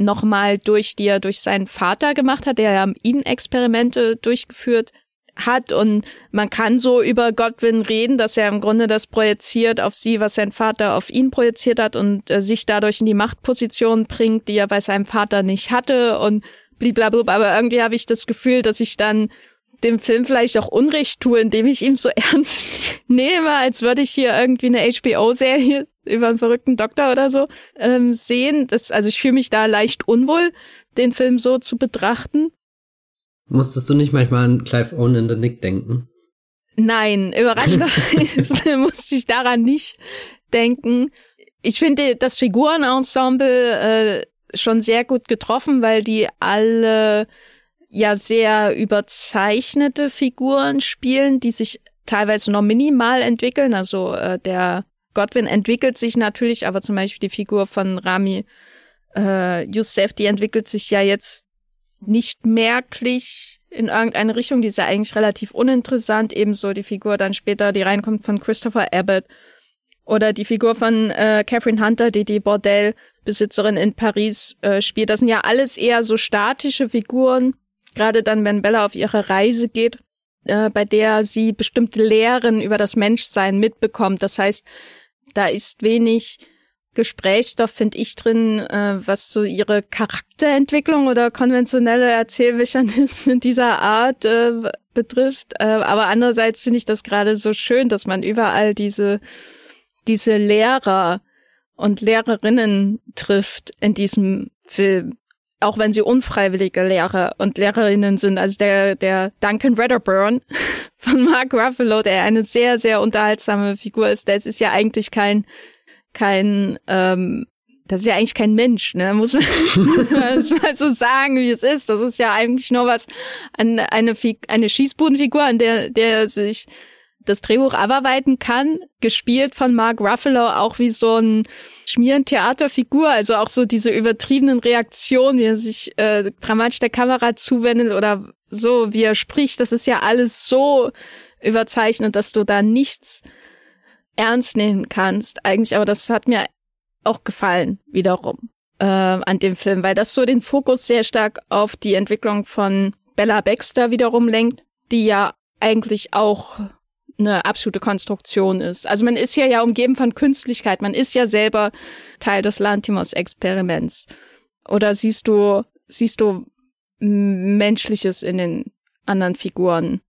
nochmal durch, die er durch seinen Vater gemacht hat, der ja ihn Experimente durchgeführt hat und man kann so über Godwin reden, dass er im Grunde das projiziert auf sie, was sein Vater auf ihn projiziert hat und äh, sich dadurch in die Machtposition bringt, die er bei seinem Vater nicht hatte und blablabla. Aber irgendwie habe ich das Gefühl, dass ich dann dem Film vielleicht auch Unrecht tue, indem ich ihm so (laughs) ernst nehme, als würde ich hier irgendwie eine HBO-Serie über einen verrückten Doktor oder so ähm, sehen. Das, also ich fühle mich da leicht unwohl, den Film so zu betrachten. Musstest du nicht manchmal an Clive Owen in the Nick denken? Nein, überraschenderweise (laughs) (laughs) musste ich daran nicht denken. Ich finde das Figurenensemble äh, schon sehr gut getroffen, weil die alle ja sehr überzeichnete Figuren spielen, die sich teilweise noch minimal entwickeln. Also äh, der Godwin entwickelt sich natürlich, aber zum Beispiel die Figur von Rami äh, Youssef, die entwickelt sich ja jetzt nicht merklich in irgendeine Richtung. Die ist ja eigentlich relativ uninteressant. Ebenso die Figur dann später, die reinkommt von Christopher Abbott. Oder die Figur von äh, Catherine Hunter, die die Bordellbesitzerin in Paris äh, spielt. Das sind ja alles eher so statische Figuren. Gerade dann, wenn Bella auf ihre Reise geht, äh, bei der sie bestimmte Lehren über das Menschsein mitbekommt. Das heißt, da ist wenig Gesprächsstoff, finde ich, drin, äh, was so ihre Charakterentwicklung oder konventionelle Erzählmechanismen (laughs) dieser Art äh, betrifft. Äh, aber andererseits finde ich das gerade so schön, dass man überall diese, diese Lehrer und Lehrerinnen trifft in diesem Film. Auch wenn sie unfreiwillige Lehrer und Lehrerinnen sind. Also der, der Duncan Redderburn (laughs) von Mark Ruffalo, der eine sehr, sehr unterhaltsame Figur ist, der ist ja eigentlich kein kein, ähm, das ist ja eigentlich kein Mensch, ne? Muss man, (laughs) muss man mal so sagen, wie es ist. Das ist ja eigentlich nur was, an eine, eine Schießbudenfigur, an der, der sich das Drehbuch abarbeiten kann, gespielt von Mark Ruffalo auch wie so ein Schmierentheaterfigur, also auch so diese übertriebenen Reaktionen, wie er sich äh, dramatisch der Kamera zuwendet oder so, wie er spricht, das ist ja alles so überzeichnet, dass du da nichts ernst nehmen kannst. Eigentlich, aber das hat mir auch gefallen, wiederum, äh, an dem Film, weil das so den Fokus sehr stark auf die Entwicklung von Bella Baxter wiederum lenkt, die ja eigentlich auch eine absolute Konstruktion ist. Also man ist ja ja umgeben von Künstlichkeit, man ist ja selber Teil des Lantimos-Experiments. Oder siehst du, siehst du Menschliches in den anderen Figuren?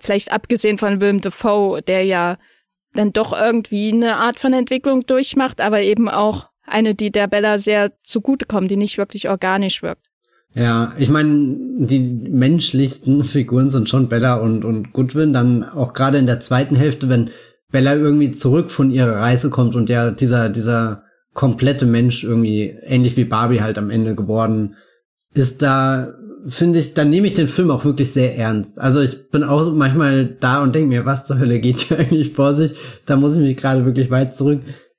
Vielleicht abgesehen von Willem Dafoe, der ja dann doch irgendwie eine Art von Entwicklung durchmacht, aber eben auch eine, die der Bella sehr zugutekommt, die nicht wirklich organisch wirkt. Ja, ich meine, die menschlichsten Figuren sind schon Bella und, und Goodwin. Dann auch gerade in der zweiten Hälfte, wenn Bella irgendwie zurück von ihrer Reise kommt und ja dieser, dieser komplette Mensch irgendwie, ähnlich wie Barbie halt am Ende geworden ist, da finde ich, dann nehme ich den Film auch wirklich sehr ernst. Also ich bin auch manchmal da und denke mir, was zur Hölle geht hier (laughs) eigentlich vor sich? Da muss ich mich gerade wirklich weit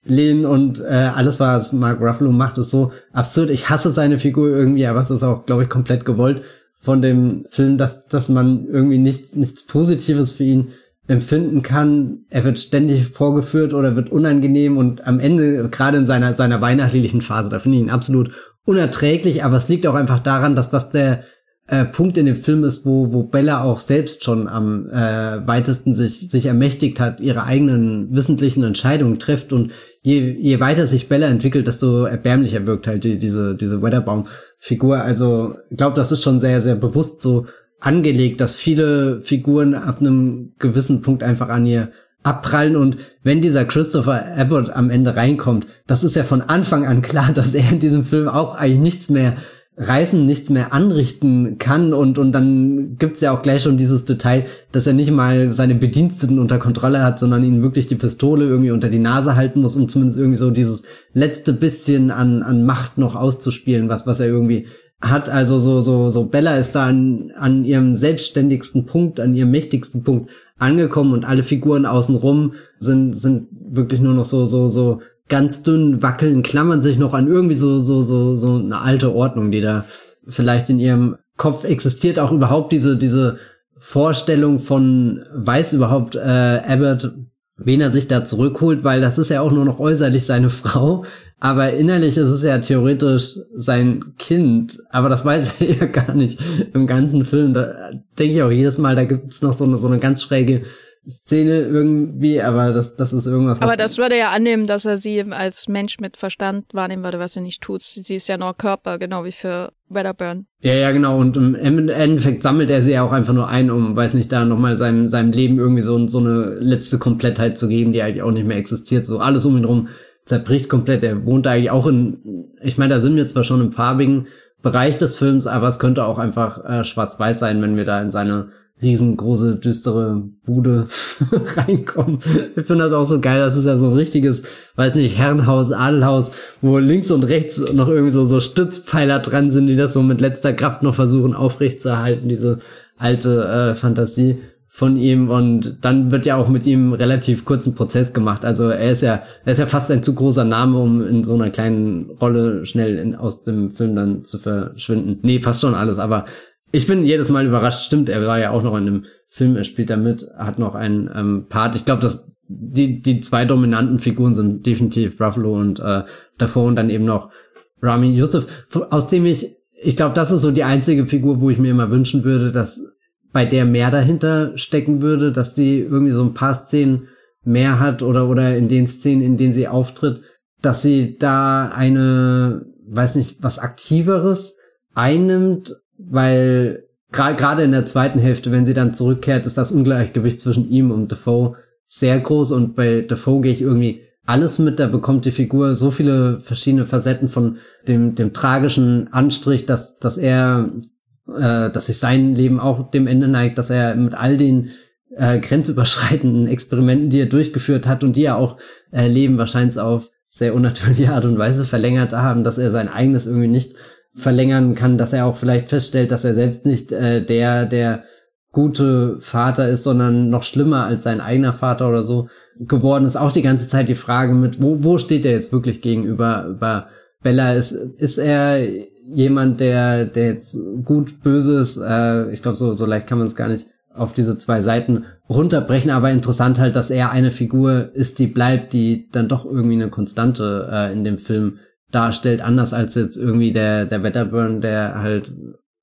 zurücklehnen und äh, alles, was Mark Ruffalo macht, ist so absurd. Ich hasse seine Figur irgendwie, aber es ist auch, glaube ich, komplett gewollt von dem Film, dass, dass man irgendwie nichts, nichts Positives für ihn empfinden kann. Er wird ständig vorgeführt oder wird unangenehm und am Ende, gerade in seiner, seiner weihnachtlichen Phase, da finde ich ihn absolut unerträglich, aber es liegt auch einfach daran, dass das der äh, Punkt in dem Film ist, wo, wo Bella auch selbst schon am äh, weitesten sich, sich ermächtigt hat, ihre eigenen wissentlichen Entscheidungen trifft und je, je weiter sich Bella entwickelt, desto erbärmlicher wirkt halt die, diese, diese Weatherbaum-Figur. Also ich glaube, das ist schon sehr, sehr bewusst so angelegt, dass viele Figuren ab einem gewissen Punkt einfach an ihr abprallen und wenn dieser Christopher Abbott am Ende reinkommt, das ist ja von Anfang an klar, (laughs) dass er in diesem Film auch eigentlich nichts mehr reißen, nichts mehr anrichten kann und und dann gibt's ja auch gleich schon dieses Detail, dass er nicht mal seine Bediensteten unter Kontrolle hat, sondern ihnen wirklich die Pistole irgendwie unter die Nase halten muss, um zumindest irgendwie so dieses letzte bisschen an an Macht noch auszuspielen, was was er irgendwie hat. Also so so so Bella ist da an, an ihrem selbstständigsten Punkt, an ihrem mächtigsten Punkt angekommen und alle Figuren außenrum sind, sind wirklich nur noch so, so, so ganz dünn wackeln, klammern sich noch an irgendwie so, so, so, so eine alte Ordnung, die da vielleicht in ihrem Kopf existiert, auch überhaupt diese, diese Vorstellung von, weiß überhaupt äh, Abbott, wen er sich da zurückholt, weil das ist ja auch nur noch äußerlich seine (laughs) Frau, aber innerlich ist es ja theoretisch sein Kind, aber das weiß er (laughs) ja gar nicht im ganzen Film. Da denke ich auch jedes Mal, da gibt es noch so eine, so eine ganz schräge Szene irgendwie, aber das, das ist irgendwas. Aber das würde ja annehmen, dass er sie als Mensch mit Verstand wahrnehmen würde, was sie nicht tut. Sie ist ja nur Körper, genau wie für Wedderburn. Ja, ja, genau. Und im Endeffekt sammelt er sie ja auch einfach nur ein, um, weiß nicht, da nochmal seinem, seinem Leben irgendwie so, so eine letzte Komplettheit zu geben, die eigentlich auch nicht mehr existiert. So alles um ihn rum zerbricht komplett. Er wohnt eigentlich auch in, ich meine, da sind wir zwar schon im farbigen Bereich des Films, aber es könnte auch einfach äh, schwarz-weiß sein, wenn wir da in seine riesengroße, düstere Bude (laughs) reinkommen. Ich finde das auch so geil. Das ist ja so ein richtiges, weiß nicht, Herrenhaus, Adelhaus, wo links und rechts noch irgendwie so, so Stützpfeiler dran sind, die das so mit letzter Kraft noch versuchen aufrechtzuerhalten, diese alte äh, Fantasie von ihm und dann wird ja auch mit ihm relativ kurzen Prozess gemacht. Also er ist ja, er ist ja fast ein zu großer Name, um in so einer kleinen Rolle schnell in, aus dem Film dann zu verschwinden. Nee, fast schon alles, aber ich bin jedes Mal überrascht. Stimmt, er war ja auch noch in einem Film, er spielt da mit, hat noch einen ähm, Part. Ich glaube, dass die, die zwei dominanten Figuren sind definitiv Ruffalo und äh, davor und dann eben noch Rami Youssef, aus dem ich, ich glaube, das ist so die einzige Figur, wo ich mir immer wünschen würde, dass bei der mehr dahinter stecken würde, dass die irgendwie so ein paar Szenen mehr hat oder, oder in den Szenen, in denen sie auftritt, dass sie da eine, weiß nicht, was aktiveres einnimmt, weil gerade in der zweiten Hälfte, wenn sie dann zurückkehrt, ist das Ungleichgewicht zwischen ihm und Defoe sehr groß. Und bei Defoe gehe ich irgendwie alles mit, da bekommt die Figur so viele verschiedene Facetten von dem, dem tragischen Anstrich, dass, dass er äh, dass sich sein Leben auch dem Ende neigt, dass er mit all den äh, grenzüberschreitenden Experimenten, die er durchgeführt hat und die er auch äh, Leben wahrscheinlich auf sehr unnatürliche Art und Weise verlängert haben, dass er sein eigenes irgendwie nicht verlängern kann, dass er auch vielleicht feststellt, dass er selbst nicht äh, der, der gute Vater ist, sondern noch schlimmer als sein eigener Vater oder so geworden ist. Auch die ganze Zeit die Frage mit, wo, wo steht er jetzt wirklich gegenüber über Bella? Ist, ist er jemand, der, der jetzt gut Böses, äh, ich glaube, so, so leicht kann man es gar nicht auf diese zwei Seiten runterbrechen, aber interessant halt, dass er eine Figur ist, die bleibt, die dann doch irgendwie eine Konstante äh, in dem Film darstellt, anders als jetzt irgendwie der, der Wetterburn, der halt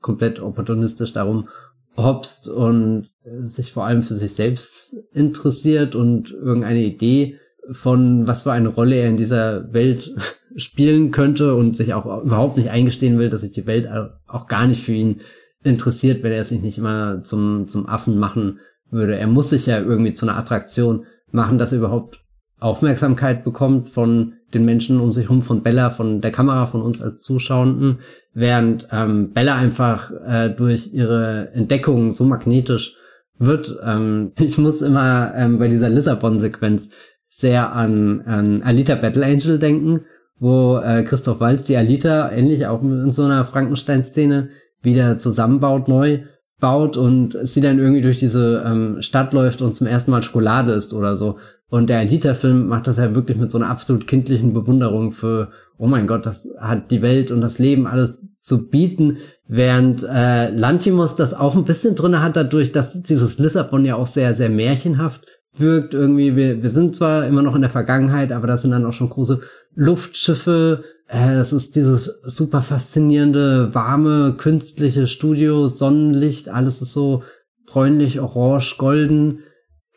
komplett opportunistisch darum hopst und sich vor allem für sich selbst interessiert und irgendeine Idee von was für eine Rolle er in dieser Welt (laughs) spielen könnte und sich auch überhaupt nicht eingestehen will, dass sich die Welt auch gar nicht für ihn interessiert, wenn er sich nicht immer zum, zum Affen machen würde. Er muss sich ja irgendwie zu einer Attraktion machen, dass er überhaupt Aufmerksamkeit bekommt von den Menschen um sich herum, von Bella, von der Kamera, von uns als Zuschauenden, während ähm, Bella einfach äh, durch ihre Entdeckung so magnetisch wird. Ähm, (laughs) ich muss immer ähm, bei dieser Lissabon-Sequenz sehr an, an Alita Battle Angel denken, wo äh, Christoph Walz die Alita ähnlich auch in so einer Frankenstein-Szene wieder zusammenbaut, neu baut und sie dann irgendwie durch diese ähm, Stadt läuft und zum ersten Mal Schokolade isst oder so. Und der Alita-Film macht das ja wirklich mit so einer absolut kindlichen Bewunderung für, oh mein Gott, das hat die Welt und das Leben alles zu bieten, während äh, Lantimos das auch ein bisschen drinne hat, dadurch, dass dieses Lissabon ja auch sehr, sehr märchenhaft wirkt. Irgendwie, wir, wir sind zwar immer noch in der Vergangenheit, aber das sind dann auch schon große Luftschiffe. Äh, das ist dieses super faszinierende, warme, künstliche Studio, Sonnenlicht, alles ist so bräunlich, orange, golden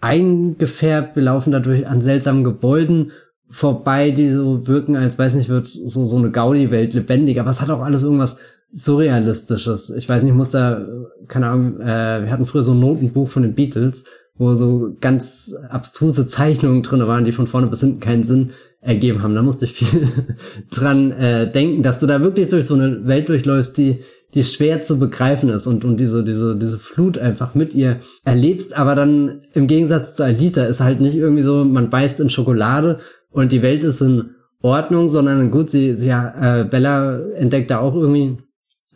eingefärbt. Wir laufen dadurch an seltsamen Gebäuden vorbei, die so wirken, als weiß nicht, wird so, so eine Gaudi-Welt lebendig. Aber es hat auch alles irgendwas Surrealistisches. Ich weiß nicht, ich muss da, keine Ahnung, äh, wir hatten früher so ein Notenbuch von den Beatles, wo so ganz abstruse Zeichnungen drin waren, die von vorne bis hinten keinen Sinn ergeben haben. Da musste ich viel (laughs) dran äh, denken, dass du da wirklich durch so eine Welt durchläufst, die die schwer zu begreifen ist und, und diese, diese, diese Flut einfach mit ihr erlebst, aber dann im Gegensatz zu Alita ist halt nicht irgendwie so, man beißt in Schokolade und die Welt ist in Ordnung, sondern gut, sie, sie äh, Bella entdeckt da auch irgendwie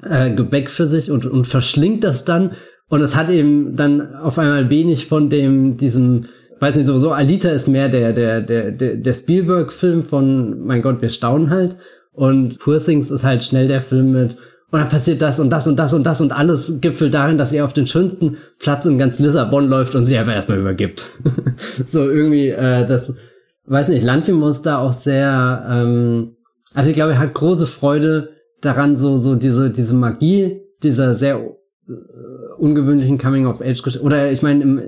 äh, Gebäck für sich und, und verschlingt das dann. Und es hat eben dann auf einmal wenig von dem, diesem, weiß nicht, sowieso, Alita ist mehr der, der, der, der, der Spielberg-Film von, mein Gott, wir staunen halt. Und Poor Things ist halt schnell der Film mit und dann passiert das und das und das und das und alles gipfelt darin, dass sie auf den schönsten Platz in ganz Lissabon läuft und sich einfach erstmal übergibt. (laughs) so irgendwie, äh, das, weiß nicht, Lantimos da auch sehr, ähm, also ich glaube, er hat große Freude daran, so, so diese, diese Magie dieser sehr äh, ungewöhnlichen Coming-of-Age-Geschichte, oder ich meine, im,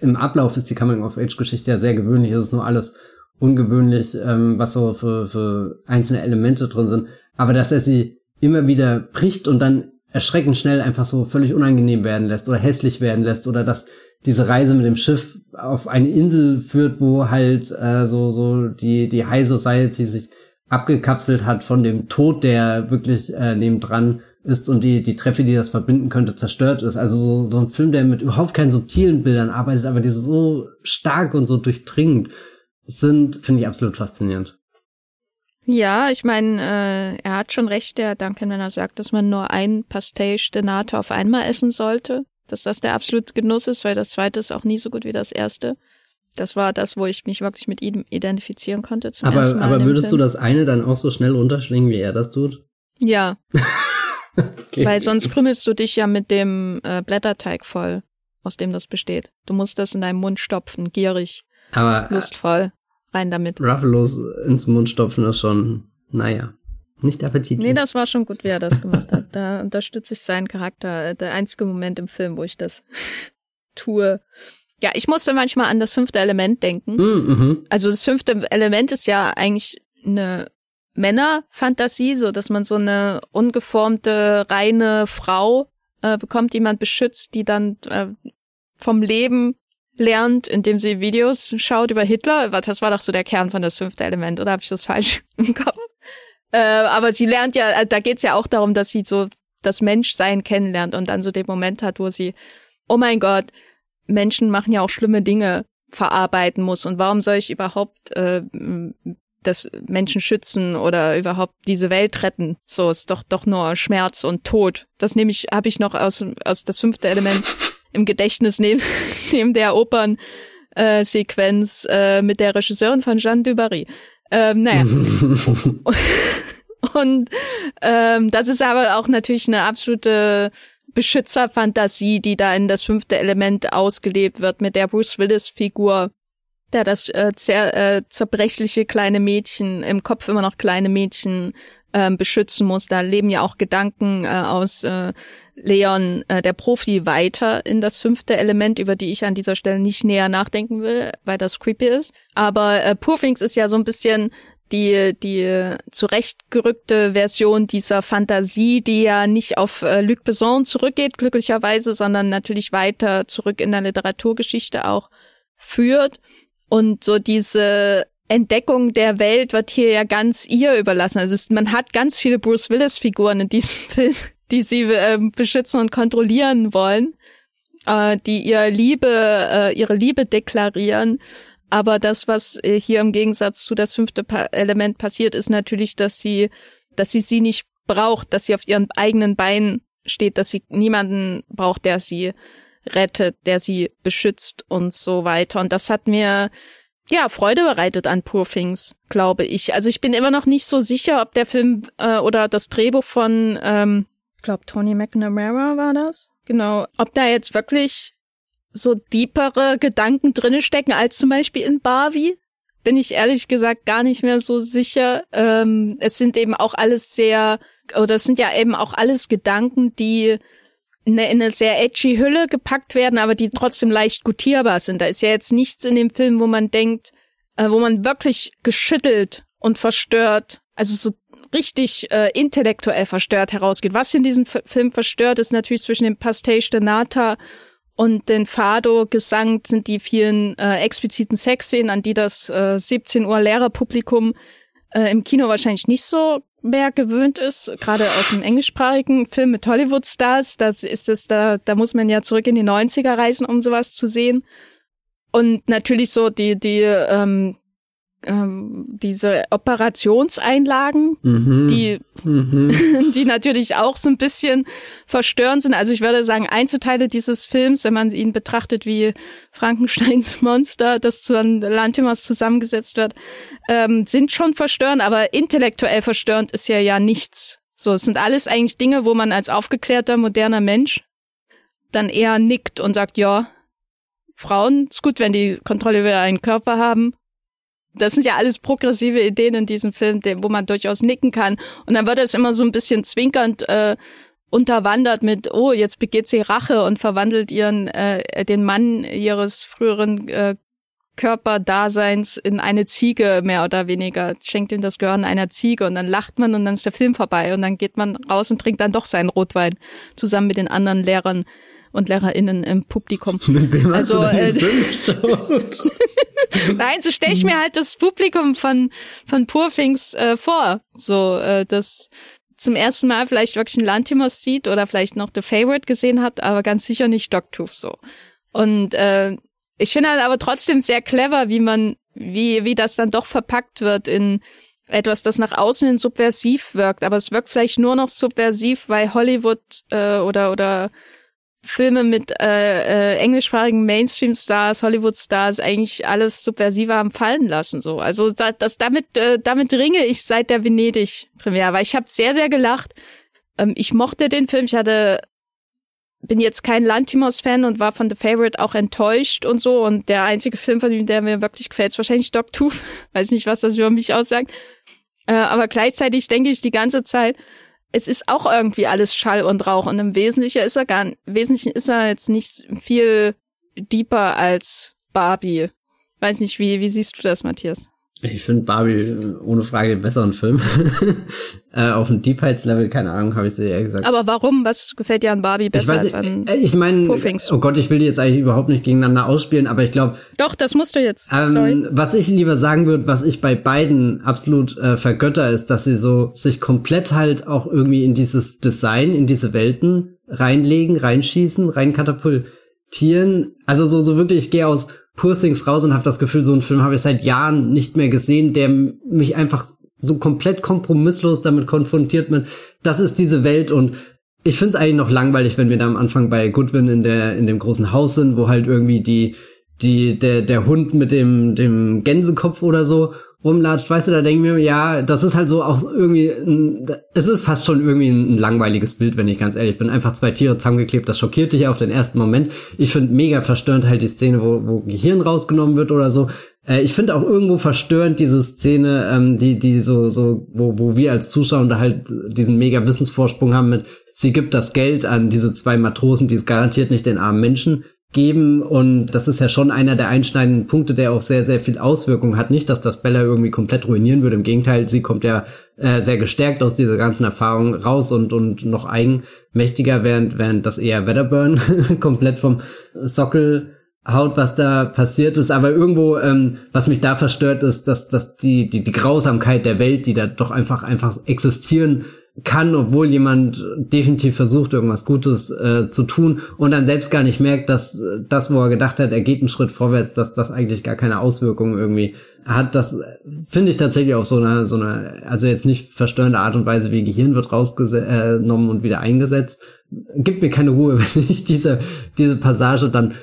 im Ablauf ist die Coming-of-Age-Geschichte ja sehr gewöhnlich, es ist nur alles ungewöhnlich, ähm, was so für, für einzelne Elemente drin sind, aber dass er sie immer wieder bricht und dann erschreckend schnell einfach so völlig unangenehm werden lässt oder hässlich werden lässt oder dass diese Reise mit dem Schiff auf eine Insel führt, wo halt äh, so so die die High Society sich abgekapselt hat von dem Tod, der wirklich äh, nebendran ist und die die Treffe, die das verbinden könnte, zerstört ist. Also so, so ein Film, der mit überhaupt keinen subtilen Bildern arbeitet, aber die so stark und so durchdringend sind, finde ich absolut faszinierend. Ja, ich meine, äh, er hat schon recht, der Duncan, wenn er sagt, dass man nur ein Pastage de Nata auf einmal essen sollte. Dass das der absolute Genuss ist, weil das zweite ist auch nie so gut wie das erste. Das war das, wo ich mich wirklich mit ihm identifizieren konnte. Zum aber ersten Mal aber würdest Film. du das eine dann auch so schnell runterschlingen, wie er das tut? Ja. (laughs) okay. Weil sonst krümmelst du dich ja mit dem äh, Blätterteig voll, aus dem das besteht. Du musst das in deinem Mund stopfen, gierig, aber, lustvoll rein damit. Ruffalos ins Mund stopfen ist schon, naja, nicht appetitlich. Nee, das war schon gut, wie er das gemacht hat. Da (laughs) unterstütze ich seinen Charakter. Der einzige Moment im Film, wo ich das (laughs) tue. Ja, ich musste manchmal an das fünfte Element denken. Mm, mhm. Also das fünfte Element ist ja eigentlich eine Männerfantasie, so dass man so eine ungeformte, reine Frau äh, bekommt, die man beschützt, die dann äh, vom Leben lernt, indem sie Videos schaut über Hitler. Das war doch so der Kern von das fünfte Element, oder habe ich das falsch (laughs) im Kopf? Äh, aber sie lernt ja, äh, da geht's ja auch darum, dass sie so das Menschsein kennenlernt und dann so den Moment hat, wo sie, oh mein Gott, Menschen machen ja auch schlimme Dinge verarbeiten muss und warum soll ich überhaupt äh, das Menschen schützen oder überhaupt diese Welt retten? So ist doch doch nur Schmerz und Tod. Das nehme ich, habe ich noch aus aus das fünfte Element im Gedächtnis neben, (laughs) neben der Opernsequenz äh, mit der Regisseurin von Jeanne Dubarry. Ähm, naja. (laughs) Und ähm, das ist aber auch natürlich eine absolute Beschützerfantasie, die da in das fünfte Element ausgelebt wird, mit der Bruce Willis-Figur, der das äh, sehr äh, zerbrechliche kleine Mädchen, im Kopf immer noch kleine Mädchen ähm, beschützen muss. Da leben ja auch Gedanken äh, aus äh, Leon, äh, der Profi, weiter in das fünfte Element, über die ich an dieser Stelle nicht näher nachdenken will, weil das creepy ist. Aber äh, Purfings ist ja so ein bisschen die, die zurechtgerückte Version dieser Fantasie, die ja nicht auf äh, Luc Besson zurückgeht, glücklicherweise, sondern natürlich weiter zurück in der Literaturgeschichte auch führt. Und so diese Entdeckung der Welt wird hier ja ganz ihr überlassen. Also man hat ganz viele Bruce Willis-Figuren in diesem (laughs) Film, die sie äh, beschützen und kontrollieren wollen, äh, die ihr Liebe, äh, ihre Liebe deklarieren. Aber das, was äh, hier im Gegensatz zu das fünfte pa Element passiert, ist natürlich, dass sie, dass sie sie nicht braucht, dass sie auf ihren eigenen Beinen steht, dass sie niemanden braucht, der sie rettet, der sie beschützt und so weiter. Und das hat mir ja, Freude bereitet an Poor Things, glaube ich. Also ich bin immer noch nicht so sicher, ob der Film äh, oder das Drehbuch von, ähm, ich glaube, Tony McNamara war das. Genau. Ob da jetzt wirklich so deepere Gedanken drinne stecken als zum Beispiel in Barbie, bin ich ehrlich gesagt gar nicht mehr so sicher. Ähm, es sind eben auch alles sehr, oder es sind ja eben auch alles Gedanken, die in eine sehr edgy Hülle gepackt werden, aber die trotzdem leicht gutierbar sind. Da ist ja jetzt nichts in dem Film, wo man denkt, äh, wo man wirklich geschüttelt und verstört, also so richtig äh, intellektuell verstört herausgeht. Was in diesem F Film verstört, ist natürlich zwischen dem Pastage de Nata und den Fado-Gesang sind die vielen äh, expliziten Sexszenen, an die das äh, 17 Uhr Lehrerpublikum äh, im Kino wahrscheinlich nicht so mehr gewöhnt ist, gerade aus dem englischsprachigen Film mit Hollywood-Stars, das ist es, da, da muss man ja zurück in die 90er reisen, um sowas zu sehen. Und natürlich so die, die, ähm, ähm, diese Operationseinlagen, mhm. die, mhm. (laughs) die natürlich auch so ein bisschen verstörend sind. Also ich würde sagen, Einzelteile dieses Films, wenn man ihn betrachtet wie Frankensteins (laughs) Monster, das zu einem Lantimos zusammengesetzt wird, ähm, sind schon verstörend, aber intellektuell verstörend ist ja ja nichts. So, es sind alles eigentlich Dinge, wo man als aufgeklärter, moderner Mensch dann eher nickt und sagt, ja, Frauen, ist gut, wenn die Kontrolle über einen Körper haben, das sind ja alles progressive Ideen in diesem Film, wo man durchaus nicken kann. Und dann wird es immer so ein bisschen zwinkernd äh, unterwandert mit, oh, jetzt begeht sie Rache und verwandelt ihren äh, den Mann ihres früheren äh, Körperdaseins in eine Ziege mehr oder weniger, schenkt ihm das Gehirn einer Ziege und dann lacht man und dann ist der Film vorbei und dann geht man raus und trinkt dann doch seinen Rotwein zusammen mit den anderen Lehrern und LehrerInnen im Publikum. (laughs) Mit wem also, äh, (laughs) Nein, so stelle ich mir halt das Publikum von, von Poor Things äh, vor. So, äh, das zum ersten Mal vielleicht wirklich ein Lantimos sieht oder vielleicht noch The Favorite gesehen hat, aber ganz sicher nicht Dogtooth so. Und äh, ich finde halt aber trotzdem sehr clever, wie man, wie, wie das dann doch verpackt wird in etwas, das nach außen hin subversiv wirkt, aber es wirkt vielleicht nur noch subversiv, weil Hollywood äh, oder oder Filme mit äh, äh, englischsprachigen Mainstream-Stars, Hollywood-Stars eigentlich alles subversiver haben fallen lassen. So, also da, das damit äh, damit ringe ich seit der Venedig-Premiere, weil ich habe sehr sehr gelacht. Ähm, ich mochte den Film. Ich hatte bin jetzt kein Lantimos-Fan und war von The Favorite auch enttäuscht und so. Und der einzige Film von ihm, der mir wirklich gefällt, ist wahrscheinlich Dog Tooth. (laughs) Weiß nicht, was das über mich aussagt. Äh, aber gleichzeitig denke ich die ganze Zeit, es ist auch irgendwie alles Schall und Rauch und im Wesentlichen ist er gar, Wesentlichen ist er jetzt nicht viel deeper als Barbie. Weiß nicht, wie, wie siehst du das, Matthias? Ich finde Barbie äh, ohne Frage den besseren Film. (laughs) äh, auf dem Deep Heights Level, keine Ahnung, habe ich es eher gesagt. Aber warum? Was gefällt dir an Barbie besser ich weiß, als an äh, Ich meine, oh Gott, ich will die jetzt eigentlich überhaupt nicht gegeneinander ausspielen, aber ich glaube. Doch, das musst du jetzt. Ähm, Sorry. Was ich lieber sagen würde, was ich bei beiden absolut äh, vergötter, ist, dass sie so sich komplett halt auch irgendwie in dieses Design, in diese Welten reinlegen, reinschießen, reinkatapultieren. Also so, so wirklich, ich gehe aus Poor Things raus und habe das Gefühl, so einen Film habe ich seit Jahren nicht mehr gesehen, der mich einfach so komplett kompromisslos damit konfrontiert mit, das ist diese Welt und ich find's eigentlich noch langweilig, wenn wir da am Anfang bei Goodwin in der in dem großen Haus sind, wo halt irgendwie die die der der Hund mit dem dem Gänsekopf oder so rumlatscht, weißt du, da denke ich mir, ja, das ist halt so auch irgendwie, ein, es ist fast schon irgendwie ein, langweiliges Bild, wenn ich ganz ehrlich bin. Einfach zwei Tiere zusammengeklebt, das schockiert dich auf den ersten Moment. Ich finde mega verstörend halt die Szene, wo, wo Gehirn rausgenommen wird oder so. Äh, ich finde auch irgendwo verstörend diese Szene, ähm, die, die so, so, wo, wo wir als Zuschauer da halt diesen mega Wissensvorsprung haben mit, sie gibt das Geld an diese zwei Matrosen, die es garantiert nicht den armen Menschen geben und das ist ja schon einer der einschneidenden Punkte, der auch sehr, sehr viel Auswirkungen hat. Nicht, dass das Bella irgendwie komplett ruinieren würde, im Gegenteil, sie kommt ja äh, sehr gestärkt aus dieser ganzen Erfahrung raus und, und noch eigenmächtiger, während, während das eher Wedderburn (laughs) komplett vom Sockel haut, was da passiert ist. Aber irgendwo, ähm, was mich da verstört, ist, dass, dass die, die, die Grausamkeit der Welt, die da doch einfach, einfach existieren kann, obwohl jemand definitiv versucht, irgendwas Gutes äh, zu tun und dann selbst gar nicht merkt, dass das, wo er gedacht hat, er geht einen Schritt vorwärts, dass das eigentlich gar keine Auswirkungen irgendwie hat. Das finde ich tatsächlich auf so eine, so eine, also jetzt nicht verstörende Art und Weise, wie Gehirn wird rausgenommen und wieder eingesetzt. Gibt mir keine Ruhe, (laughs) wenn ich diese, diese Passage dann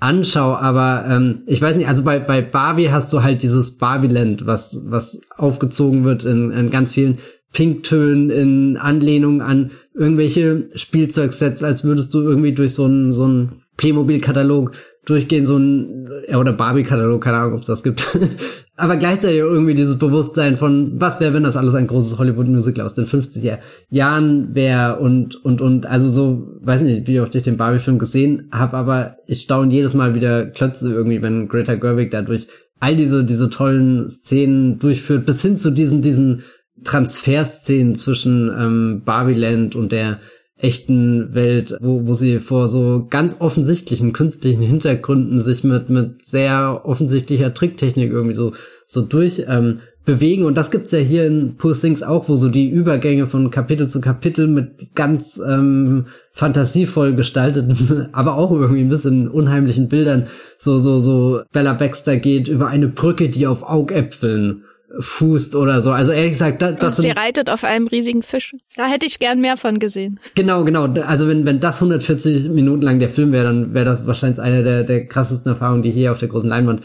anschaue, aber ähm, ich weiß nicht, also bei, bei Barbie hast du halt dieses Barbie-Land, was, was aufgezogen wird in, in ganz vielen Pinktönen, in Anlehnung an irgendwelche Spielzeugsets, als würdest du irgendwie durch so einen so einen Playmobil-Katalog durchgehen, so ein, oder Barbie-Katalog, keine Ahnung, ob es das gibt. (laughs) Aber gleichzeitig irgendwie dieses Bewusstsein von, was wäre, wenn das alles ein großes Hollywood-Musical aus den 50er Jahren wäre und, und, und, also so, weiß nicht, wie oft ich den Barbie-Film gesehen habe, aber ich staune jedes Mal wieder Klötze irgendwie, wenn Greta Gerwig dadurch all diese, diese tollen Szenen durchführt, bis hin zu diesen, diesen Transferszenen zwischen ähm, Barbieland und der echten Welt, wo, wo sie vor so ganz offensichtlichen künstlichen Hintergründen sich mit, mit sehr offensichtlicher Tricktechnik irgendwie so, so durch ähm, bewegen. Und das gibt's ja hier in Poor Things auch, wo so die Übergänge von Kapitel zu Kapitel mit ganz ähm, fantasievoll gestalteten, (laughs) aber auch irgendwie ein bisschen unheimlichen Bildern so, so, so Bella Baxter geht über eine Brücke, die auf Augäpfeln fußt oder so. Also ehrlich gesagt, da, das Und sie reitet auf einem riesigen Fisch. Da hätte ich gern mehr von gesehen. Genau, genau. Also wenn, wenn das 140 Minuten lang der Film wäre, dann wäre das wahrscheinlich eine der, der krassesten Erfahrungen, die ich hier auf der großen Leinwand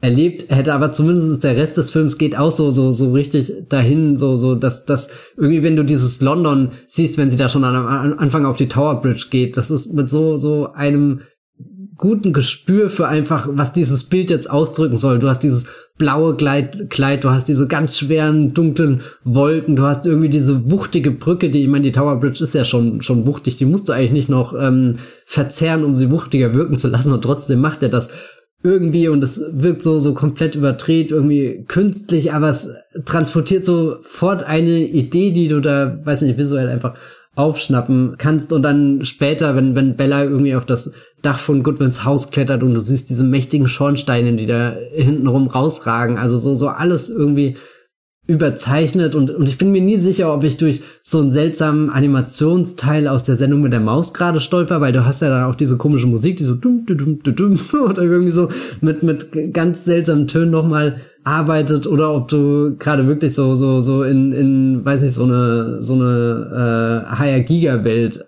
erlebt hätte, aber zumindest der Rest des Films geht auch so, so, so richtig dahin, so, so, dass, dass irgendwie, wenn du dieses London siehst, wenn sie da schon am Anfang auf die Tower Bridge geht, das ist mit so, so einem guten Gespür für einfach, was dieses Bild jetzt ausdrücken soll. Du hast dieses blaue Kleid, Kleid, du hast diese ganz schweren, dunklen Wolken, du hast irgendwie diese wuchtige Brücke, die, ich meine, die Tower Bridge ist ja schon, schon wuchtig, die musst du eigentlich nicht noch ähm, verzerren, um sie wuchtiger wirken zu lassen und trotzdem macht er das irgendwie und es wirkt so, so komplett überdreht, irgendwie künstlich, aber es transportiert sofort eine Idee, die du da, weiß nicht, visuell einfach aufschnappen kannst und dann später, wenn, wenn Bella irgendwie auf das Dach von Goodmans Haus klettert und du siehst diese mächtigen Schornsteine, die da hintenrum rausragen, also so, so alles irgendwie überzeichnet und, und ich bin mir nie sicher, ob ich durch so einen seltsamen Animationsteil aus der Sendung mit der Maus gerade stolper, weil du hast ja dann auch diese komische Musik, die so dumm, dumm, dumm, dumm (laughs) oder irgendwie so mit, mit ganz seltsamen Tönen nochmal arbeitet oder ob du gerade wirklich so, so, so in, in, weiß nicht, so eine, so eine äh, Higher Giga Welt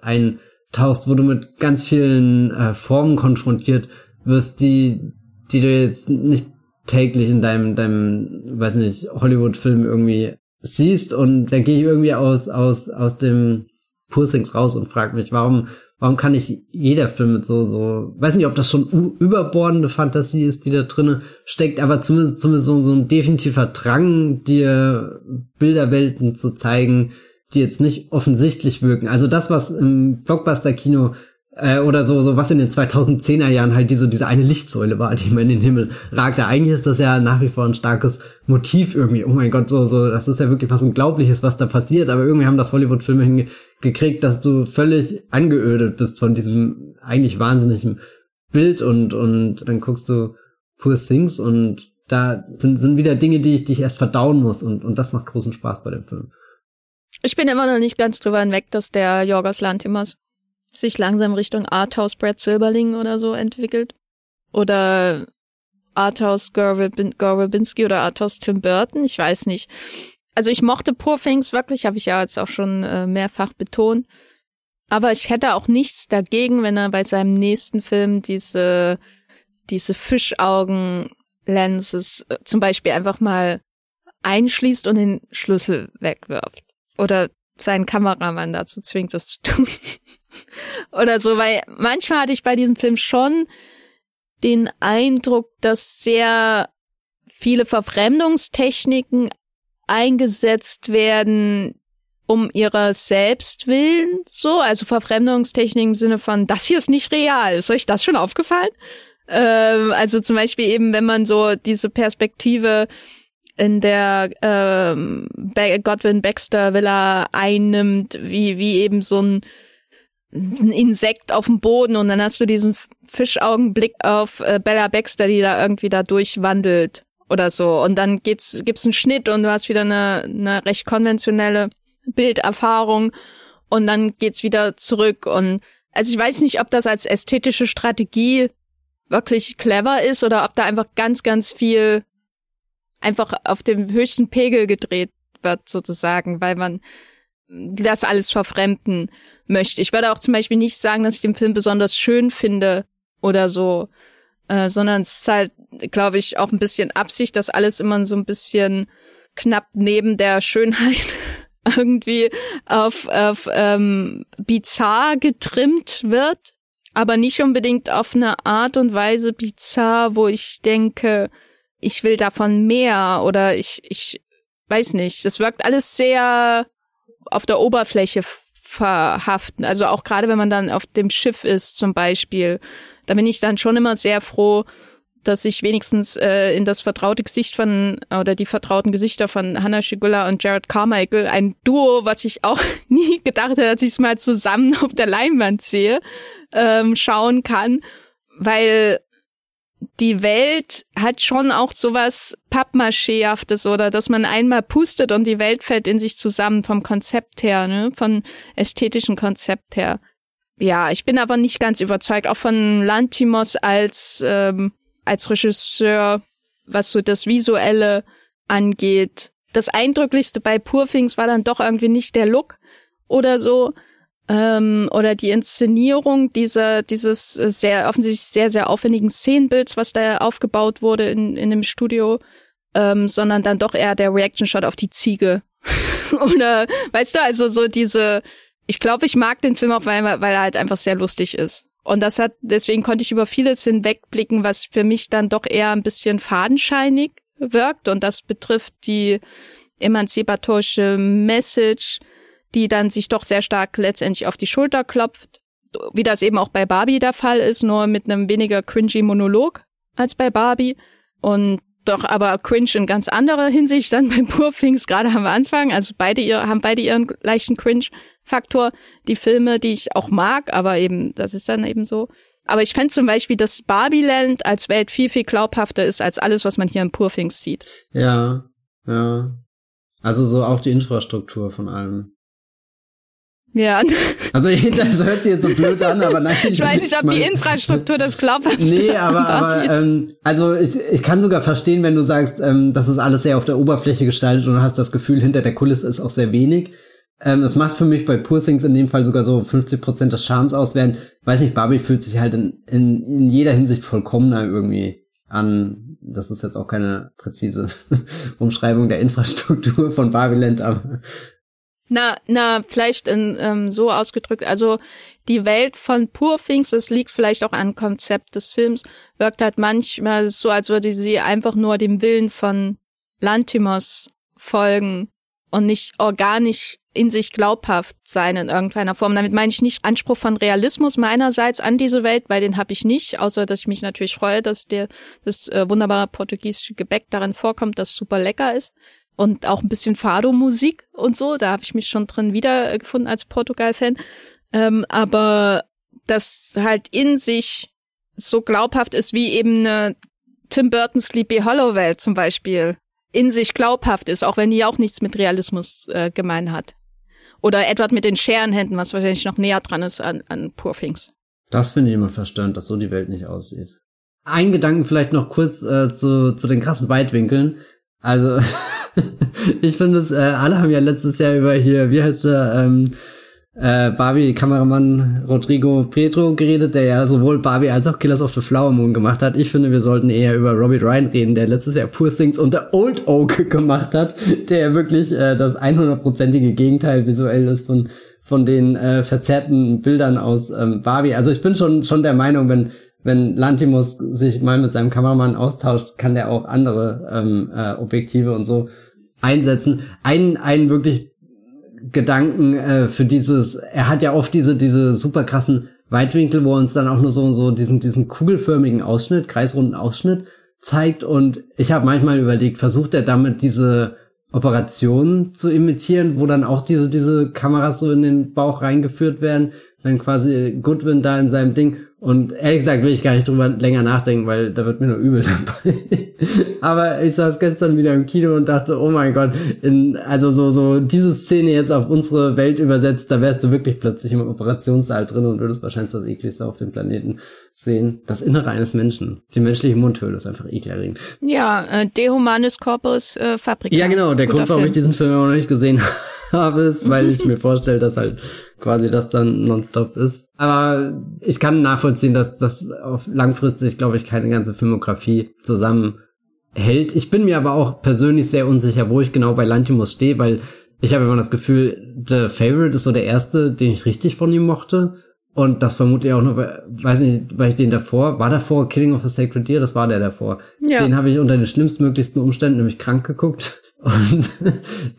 eintauchst, wo du mit ganz vielen äh, Formen konfrontiert wirst, die, die du jetzt nicht täglich in deinem, deinem, weiß nicht, Hollywood-Film irgendwie siehst. Und dann gehe ich irgendwie aus, aus, aus dem Poor Things raus und frage mich, warum, warum kann nicht jeder Film mit so, so, weiß nicht, ob das schon überbordende Fantasie ist, die da drinnen steckt, aber zumindest, zumindest so, so ein definitiver Drang, dir Bilderwelten zu zeigen, die jetzt nicht offensichtlich wirken. Also das, was im Blockbuster-Kino äh, oder so, so was in den 2010er Jahren halt diese, diese eine Lichtsäule war, die immer in den Himmel ragte. Eigentlich ist das ja nach wie vor ein starkes Motiv irgendwie. Oh mein Gott, so, so, das ist ja wirklich was Unglaubliches, was da passiert. Aber irgendwie haben das Hollywood-Filme hingekriegt, dass du völlig angeödet bist von diesem eigentlich wahnsinnigen Bild und, und dann guckst du Poor Things und da sind, sind wieder Dinge, die ich, die ich erst verdauen muss und, und das macht großen Spaß bei dem Film. Ich bin immer noch nicht ganz drüber hinweg, dass der Jorgos Lantimos sich langsam Richtung Arthouse Brad Silberling oder so entwickelt. Oder Arthouse Gore Verbinski oder Arthouse Tim Burton, ich weiß nicht. Also ich mochte Poor Things wirklich, habe ich ja jetzt auch schon äh, mehrfach betont. Aber ich hätte auch nichts dagegen, wenn er bei seinem nächsten Film diese, diese Fischaugen-Lenses äh, zum Beispiel einfach mal einschließt und den Schlüssel wegwirft. Oder seinen Kameramann dazu zwingt, das zu tun. (laughs) Oder so, weil manchmal hatte ich bei diesem Film schon den Eindruck, dass sehr viele Verfremdungstechniken eingesetzt werden, um ihrer selbst willen, so, also Verfremdungstechniken im Sinne von, das hier ist nicht real. Ist euch das schon aufgefallen? Ähm, also zum Beispiel eben, wenn man so diese Perspektive in der ähm, Godwin Baxter Villa einnimmt, wie, wie eben so ein ein Insekt auf dem Boden und dann hast du diesen Fischaugenblick auf äh, Bella Baxter, die da irgendwie da durchwandelt oder so. Und dann geht's, gibt's einen Schnitt und du hast wieder eine, eine recht konventionelle Bilderfahrung und dann geht's wieder zurück. Und also ich weiß nicht, ob das als ästhetische Strategie wirklich clever ist oder ob da einfach ganz, ganz viel einfach auf dem höchsten Pegel gedreht wird, sozusagen, weil man das alles verfremden möchte. Ich würde auch zum Beispiel nicht sagen, dass ich den Film besonders schön finde oder so, äh, sondern es ist halt, glaube ich, auch ein bisschen Absicht, dass alles immer so ein bisschen knapp neben der Schönheit (laughs) irgendwie auf, auf ähm, bizarr getrimmt wird, aber nicht unbedingt auf eine Art und Weise bizarr, wo ich denke, ich will davon mehr oder ich, ich weiß nicht. Das wirkt alles sehr auf der Oberfläche verhaften. Also auch gerade wenn man dann auf dem Schiff ist zum Beispiel, da bin ich dann schon immer sehr froh, dass ich wenigstens äh, in das vertraute Gesicht von oder die vertrauten Gesichter von Hannah Shigula und Jared Carmichael, ein Duo, was ich auch (laughs) nie gedacht hätte, dass ich es mal zusammen (laughs) auf der Leinwand sehe, ähm, schauen kann, weil die Welt hat schon auch sowas Pappmaché-haftes oder dass man einmal pustet und die Welt fällt in sich zusammen vom Konzept her, ne, von ästhetischen Konzept her. Ja, ich bin aber nicht ganz überzeugt, auch von Lantimos als, ähm, als Regisseur, was so das Visuelle angeht. Das Eindrücklichste bei Poor Things war dann doch irgendwie nicht der Look oder so, ähm, oder die Inszenierung dieser, dieses äh, sehr offensichtlich sehr, sehr aufwendigen Szenenbilds, was da aufgebaut wurde in, in dem Studio, ähm, sondern dann doch eher der Reaction-Shot auf die Ziege. (laughs) oder, weißt du, also so diese, ich glaube, ich mag den Film auch, weil, weil er halt einfach sehr lustig ist. Und das hat, deswegen konnte ich über vieles hinwegblicken, was für mich dann doch eher ein bisschen fadenscheinig wirkt. Und das betrifft die emanzipatorische Message, die dann sich doch sehr stark letztendlich auf die Schulter klopft, wie das eben auch bei Barbie der Fall ist, nur mit einem weniger cringy Monolog als bei Barbie und doch aber cringe in ganz anderer Hinsicht dann (laughs) bei Purfings gerade am Anfang. Also beide ihr, haben beide ihren leichten Cringe-Faktor. Die Filme, die ich auch mag, aber eben, das ist dann eben so. Aber ich fände zum Beispiel, dass Barbieland als Welt viel, viel glaubhafter ist als alles, was man hier in Purfings sieht. Ja, ja. Also so auch die Infrastruktur von allem. Ja. Also (laughs) das hört sich jetzt so blöd an, aber nein. Ich, ich weiß nicht, ob mein, die Infrastruktur das glaubhaft Nee, aber, aber ähm, also ich, ich kann sogar verstehen, wenn du sagst, ähm, das ist alles sehr auf der Oberfläche gestaltet und du hast das Gefühl, hinter der Kulisse ist auch sehr wenig. Ähm, es macht für mich bei Poor Things in dem Fall sogar so 50 Prozent des Charmes aus, während, weiß nicht, Barbie fühlt sich halt in, in, in jeder Hinsicht vollkommener irgendwie an. Das ist jetzt auch keine präzise (laughs) Umschreibung der Infrastruktur von Barbieland, aber na, na, vielleicht in, ähm, so ausgedrückt. Also die Welt von Poor Things, das liegt vielleicht auch an Konzept des Films, wirkt halt manchmal so, als würde sie einfach nur dem Willen von Lantimos folgen und nicht organisch in sich glaubhaft sein in irgendeiner Form. Damit meine ich nicht Anspruch von Realismus meinerseits an diese Welt, weil den habe ich nicht, außer dass ich mich natürlich freue, dass der das äh, wunderbare portugiesische Gebäck darin vorkommt, das super lecker ist und auch ein bisschen Fado-Musik und so. Da habe ich mich schon drin wiedergefunden als Portugal-Fan. Ähm, aber das halt in sich so glaubhaft ist wie eben eine Tim Burton Sleepy Hollow Welt zum Beispiel in sich glaubhaft ist, auch wenn die auch nichts mit Realismus äh, gemein hat. Oder Edward mit den Scherenhänden, was wahrscheinlich noch näher dran ist an, an Poor Things. Das finde ich immer verstörend, dass so die Welt nicht aussieht. Ein Gedanken vielleicht noch kurz äh, zu, zu den krassen Weitwinkeln. Also (laughs) ich finde es, äh, alle haben ja letztes Jahr über hier, wie heißt der, ähm, äh, Barbie-Kameramann Rodrigo Petro geredet, der ja sowohl Barbie als auch Killers of the Flower Moon gemacht hat. Ich finde, wir sollten eher über Robbie Ryan reden, der letztes Jahr Poor Things und der Old Oak (laughs) gemacht hat, der wirklich äh, das 100%ige Gegenteil visuell ist von von den äh, verzerrten Bildern aus ähm, Barbie. Also ich bin schon schon der Meinung, wenn wenn Lantimos sich mal mit seinem Kameramann austauscht, kann der auch andere ähm, äh, Objektive und so einsetzen. Ein, ein wirklich Gedanken äh, für dieses, er hat ja oft diese, diese super krassen Weitwinkel, wo er uns dann auch nur so, so diesen, diesen kugelförmigen Ausschnitt, kreisrunden Ausschnitt zeigt. Und ich habe manchmal überlegt, versucht er damit diese Operationen zu imitieren, wo dann auch diese, diese Kameras so in den Bauch reingeführt werden, dann quasi Goodwin da in seinem Ding und ehrlich gesagt will ich gar nicht drüber länger nachdenken, weil da wird mir nur übel dabei. (laughs) Aber ich saß gestern wieder im Kino und dachte, oh mein Gott, in, also so, so diese Szene jetzt auf unsere Welt übersetzt, da wärst du wirklich plötzlich im Operationssaal drin und würdest wahrscheinlich das ekligste auf dem Planeten sehen. Das Innere eines Menschen. Die menschliche Mundhöhle ist einfach ekelerregend. Ja, äh, Dehumanis Corpus äh, Fabrika. Ja, genau. Der Grund, warum Film. ich diesen Film auch noch nicht gesehen (laughs) habe, ist, weil ich mir vorstelle, dass halt quasi das dann nonstop ist. Aber ich kann nachvollziehen, dass das auf langfristig, glaube ich, keine ganze Filmografie zusammenhält. Ich bin mir aber auch persönlich sehr unsicher, wo ich genau bei Lantimos stehe, weil ich habe immer das Gefühl, The Favorite ist so der erste, den ich richtig von ihm mochte. Und das vermute ich auch nur, weiß nicht, weil ich den davor, war davor Killing of a Sacred Deer, das war der davor. Ja. Den habe ich unter den schlimmstmöglichsten Umständen, nämlich krank geguckt. (laughs) Und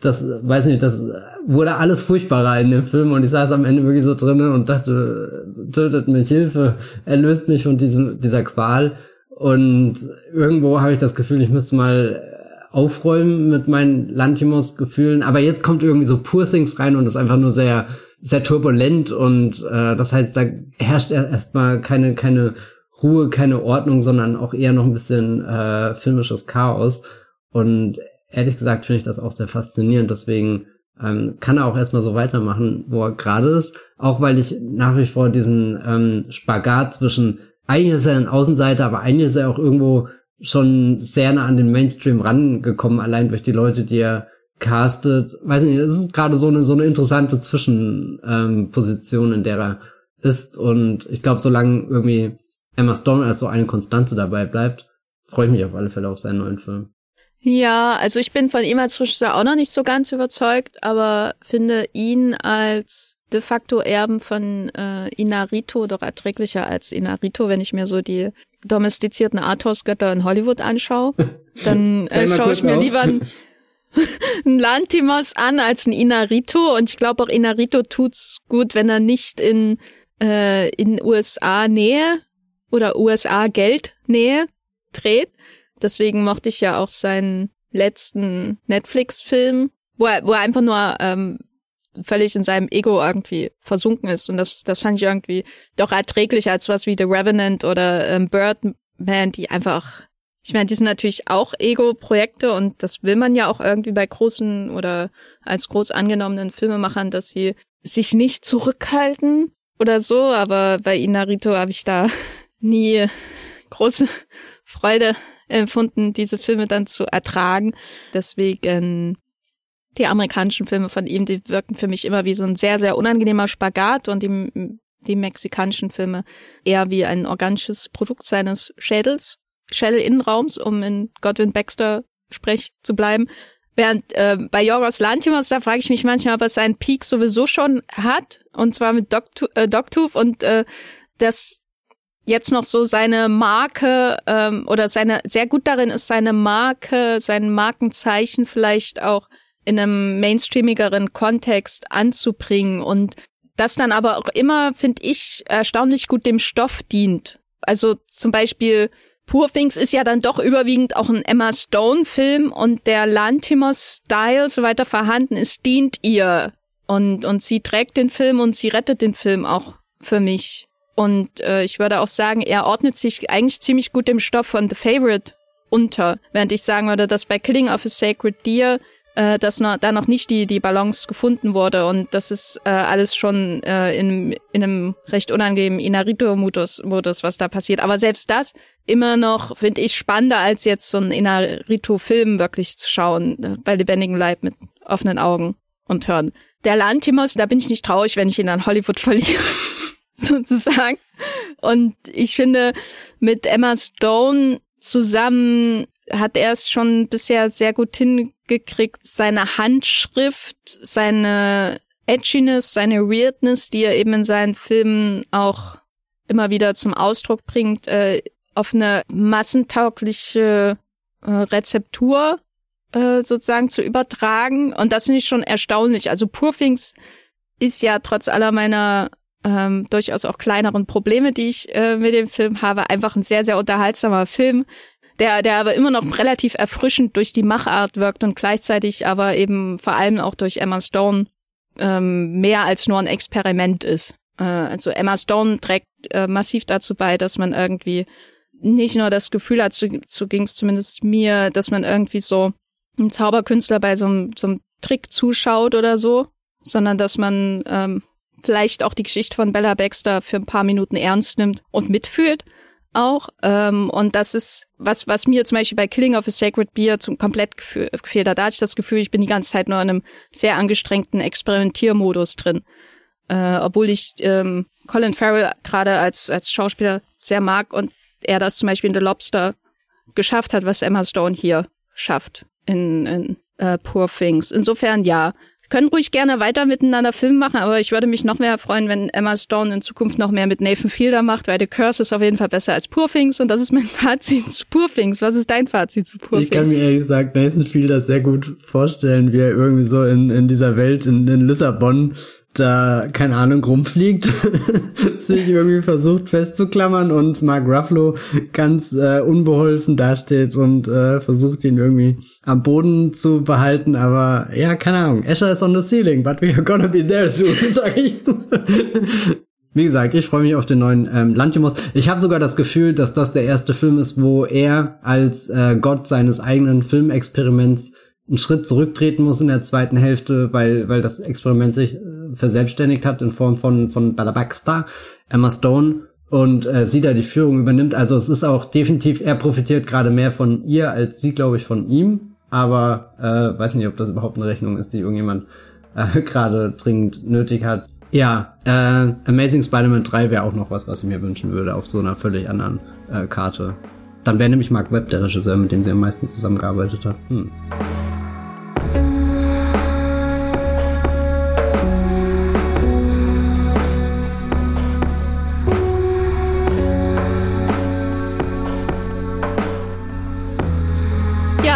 das, weiß nicht, das wurde alles furchtbarer in dem Film und ich saß am Ende wirklich so drinnen und dachte, tötet mich, Hilfe, erlöst mich von diesem, dieser Qual. Und irgendwo habe ich das Gefühl, ich müsste mal aufräumen mit meinen Lantimos-Gefühlen. Aber jetzt kommt irgendwie so Poor Things rein und ist einfach nur sehr, sehr turbulent und äh, das heißt, da herrscht erstmal keine, keine Ruhe, keine Ordnung, sondern auch eher noch ein bisschen äh, filmisches Chaos. Und ehrlich gesagt finde ich das auch sehr faszinierend. Deswegen ähm, kann er auch erstmal so weitermachen, wo er gerade ist. Auch weil ich nach wie vor diesen ähm, Spagat zwischen, eigentlich ist er ein Außenseiter, aber eigentlich ist er auch irgendwo schon sehr nah an den Mainstream rangekommen, allein durch die Leute, die er castet. Weiß nicht, es ist gerade so eine, so eine interessante Zwischenposition, ähm, in der er ist. Und ich glaube, solange irgendwie Emma Stone als so eine Konstante dabei bleibt, freue ich mich auf alle Fälle auf seinen neuen Film. Ja, also ich bin von ihm als Regisseur auch noch nicht so ganz überzeugt, aber finde ihn als de facto Erben von äh, Inarito doch erträglicher als Inarito, wenn ich mir so die domestizierten Arthouse-Götter in Hollywood anschaue. (laughs) Dann äh, schaue ich mir auf. lieber ein, ein (laughs) (laughs) Lantimos an als ein Inarito und ich glaube auch Inarito tut's gut, wenn er nicht in äh, in USA Nähe oder USA Geld Nähe dreht, Deswegen mochte ich ja auch seinen letzten Netflix-Film, wo er, wo er einfach nur ähm, völlig in seinem Ego irgendwie versunken ist. Und das, das fand ich irgendwie doch erträglicher als was wie The Revenant oder ähm, Birdman, die einfach, ich meine, die sind natürlich auch Ego-Projekte und das will man ja auch irgendwie bei großen oder als groß angenommenen Filmemachern, dass sie sich nicht zurückhalten oder so, aber bei Inarito habe ich da (laughs) nie große Freude empfunden, diese Filme dann zu ertragen. Deswegen die amerikanischen Filme von ihm, die wirken für mich immer wie so ein sehr, sehr unangenehmer Spagat und die, die mexikanischen Filme eher wie ein organisches Produkt seines Schädels, Schädelinnenraums, um in Godwin Baxter Sprech zu bleiben. Während äh, bei Yorgos Lantimos, da frage ich mich manchmal, ob er seinen Peak sowieso schon hat, und zwar mit Dogtooth äh, Dogtooth und äh, das jetzt noch so seine Marke ähm, oder seine sehr gut darin ist, seine Marke, sein Markenzeichen vielleicht auch in einem mainstreamigeren Kontext anzubringen und das dann aber auch immer, finde ich, erstaunlich gut dem Stoff dient. Also zum Beispiel Poor Things ist ja dann doch überwiegend auch ein Emma Stone-Film und der Lantimos-Style, so weiter vorhanden ist, dient ihr. Und, und sie trägt den Film und sie rettet den Film auch für mich. Und äh, ich würde auch sagen, er ordnet sich eigentlich ziemlich gut dem Stoff von The Favorite unter, während ich sagen würde, dass bei Killing of a Sacred Deer äh, dass noch, da noch nicht die, die Balance gefunden wurde und das ist äh, alles schon äh, in, in einem recht unangenehmen Inarito-Modus, Modus, was da passiert. Aber selbst das immer noch, finde ich, spannender als jetzt so ein Inarito-Film wirklich zu schauen, äh, bei lebendigem Leib mit offenen Augen und hören. Der Lantimos, da bin ich nicht traurig, wenn ich ihn an Hollywood (laughs) verliere. sozusagen. Und ich finde, mit Emma Stone zusammen hat er es schon bisher sehr gut hingekriegt, seine Handschrift, seine Edginess, seine Weirdness, die er eben in seinen Filmen auch immer wieder zum Ausdruck bringt, äh, auf eine massentaugliche äh, Rezeptur äh, sozusagen zu übertragen. Und das finde ich schon erstaunlich. Also Poor Things ist ja trotz aller meiner ähm, durchaus auch kleineren Probleme, die ich äh, mit dem Film habe. Einfach ein sehr, sehr unterhaltsamer Film, der, der aber immer noch relativ erfrischend durch die Machart wirkt und gleichzeitig aber eben vor allem auch durch Emma Stone ähm, mehr als nur ein Experiment ist. Äh, also Emma Stone trägt äh, massiv dazu bei, dass man irgendwie nicht nur das Gefühl hat, so, so ging es zumindest mir, dass man irgendwie so einem Zauberkünstler bei so einem, so einem Trick zuschaut oder so, sondern dass man ähm, vielleicht auch die Geschichte von Bella Baxter für ein paar Minuten ernst nimmt und mitfühlt auch. Ähm, und das ist was, was mir zum Beispiel bei Killing of a Sacred Beer zum komplett gefehlt hat. Da hatte ich das Gefühl, ich bin die ganze Zeit nur in einem sehr angestrengten Experimentiermodus drin. Äh, obwohl ich ähm, Colin Farrell gerade als, als Schauspieler sehr mag und er das zum Beispiel in The Lobster geschafft hat, was Emma Stone hier schafft in, in uh, Poor Things. Insofern ja, können ruhig gerne weiter miteinander Film machen, aber ich würde mich noch mehr freuen, wenn Emma Stone in Zukunft noch mehr mit Nathan Fielder macht, weil The Curse ist auf jeden Fall besser als Poor Things und das ist mein (laughs) Fazit zu Poor Things. Was ist dein Fazit zu Poor ich Things? Ich kann mir ehrlich gesagt Nathan Fielder sehr gut vorstellen, wie er irgendwie so in, in dieser Welt in, in Lissabon da, keine Ahnung, rumfliegt, (laughs) sich irgendwie versucht festzuklammern und Mark Ruffalo ganz äh, unbeholfen dasteht und äh, versucht ihn irgendwie am Boden zu behalten, aber ja, keine Ahnung, Escher is on the ceiling, but we are gonna be there soon, (laughs) sag ich. Wie gesagt, ich freue mich auf den neuen ähm, Lantimos. Ich habe sogar das Gefühl, dass das der erste Film ist, wo er als äh, Gott seines eigenen Filmexperiments einen Schritt zurücktreten muss in der zweiten Hälfte, weil, weil das Experiment sich äh, verselbstständigt hat in Form von, von Bella Baxter, Emma Stone und äh, sie da die Führung übernimmt. Also es ist auch definitiv, er profitiert gerade mehr von ihr als sie, glaube ich, von ihm. Aber äh, weiß nicht, ob das überhaupt eine Rechnung ist, die irgendjemand äh, (laughs) gerade dringend nötig hat. Ja, äh, Amazing Spider-Man 3 wäre auch noch was, was ich mir wünschen würde, auf so einer völlig anderen äh, Karte. Dann wäre nämlich Mark Webb der Regisseur, mit dem sie am meisten zusammengearbeitet hat. Hm.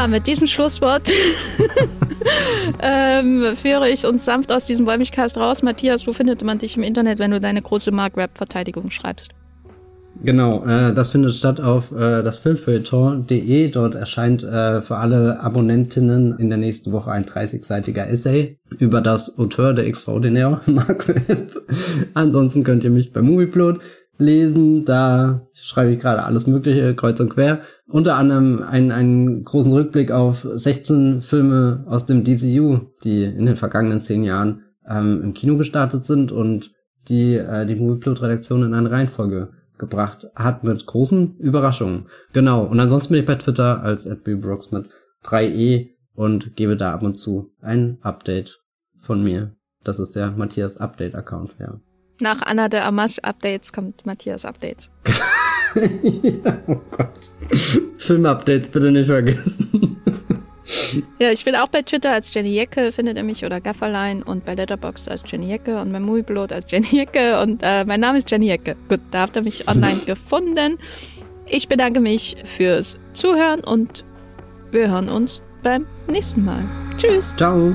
Mit diesem Schlusswort (laughs) ähm, führe ich uns sanft aus diesem Bäumigcast raus. Matthias, wo findet man dich im Internet, wenn du deine große Mark-Rap-Verteidigung schreibst? Genau, äh, das findet statt auf äh, das Filmfeuilleton.de. Dort erscheint äh, für alle Abonnentinnen in der nächsten Woche ein 30-seitiger Essay über das Auteur de Extraordinaire, (laughs) Mark Webb. Ansonsten könnt ihr mich bei Movieplot lesen. Da schreibe ich gerade alles Mögliche, kreuz und quer. Unter anderem einen, einen großen Rückblick auf 16 Filme aus dem DCU, die in den vergangenen zehn Jahren ähm, im Kino gestartet sind und die äh, die Movieplot-Redaktion in eine Reihenfolge gebracht hat mit großen Überraschungen. Genau. Und ansonsten bin ich bei Twitter als Brooks mit 3e und gebe da ab und zu ein Update von mir. Das ist der Matthias Update Account, ja. Nach Anna de Amas Updates kommt Matthias Updates. (laughs) ja, oh Gott. Film-Updates bitte nicht vergessen. ja, ich bin auch bei Twitter als Jenny Jecke, findet ihr mich, oder Gafferlein und bei Letterboxd als Jenny Jecke und bei Movieblot als Jenny Jecke und äh, mein Name ist Jenny Jecke. Gut, da habt ihr mich online (laughs) gefunden. Ich bedanke mich fürs Zuhören und wir hören uns beim nächsten Mal. Tschüss. Ciao.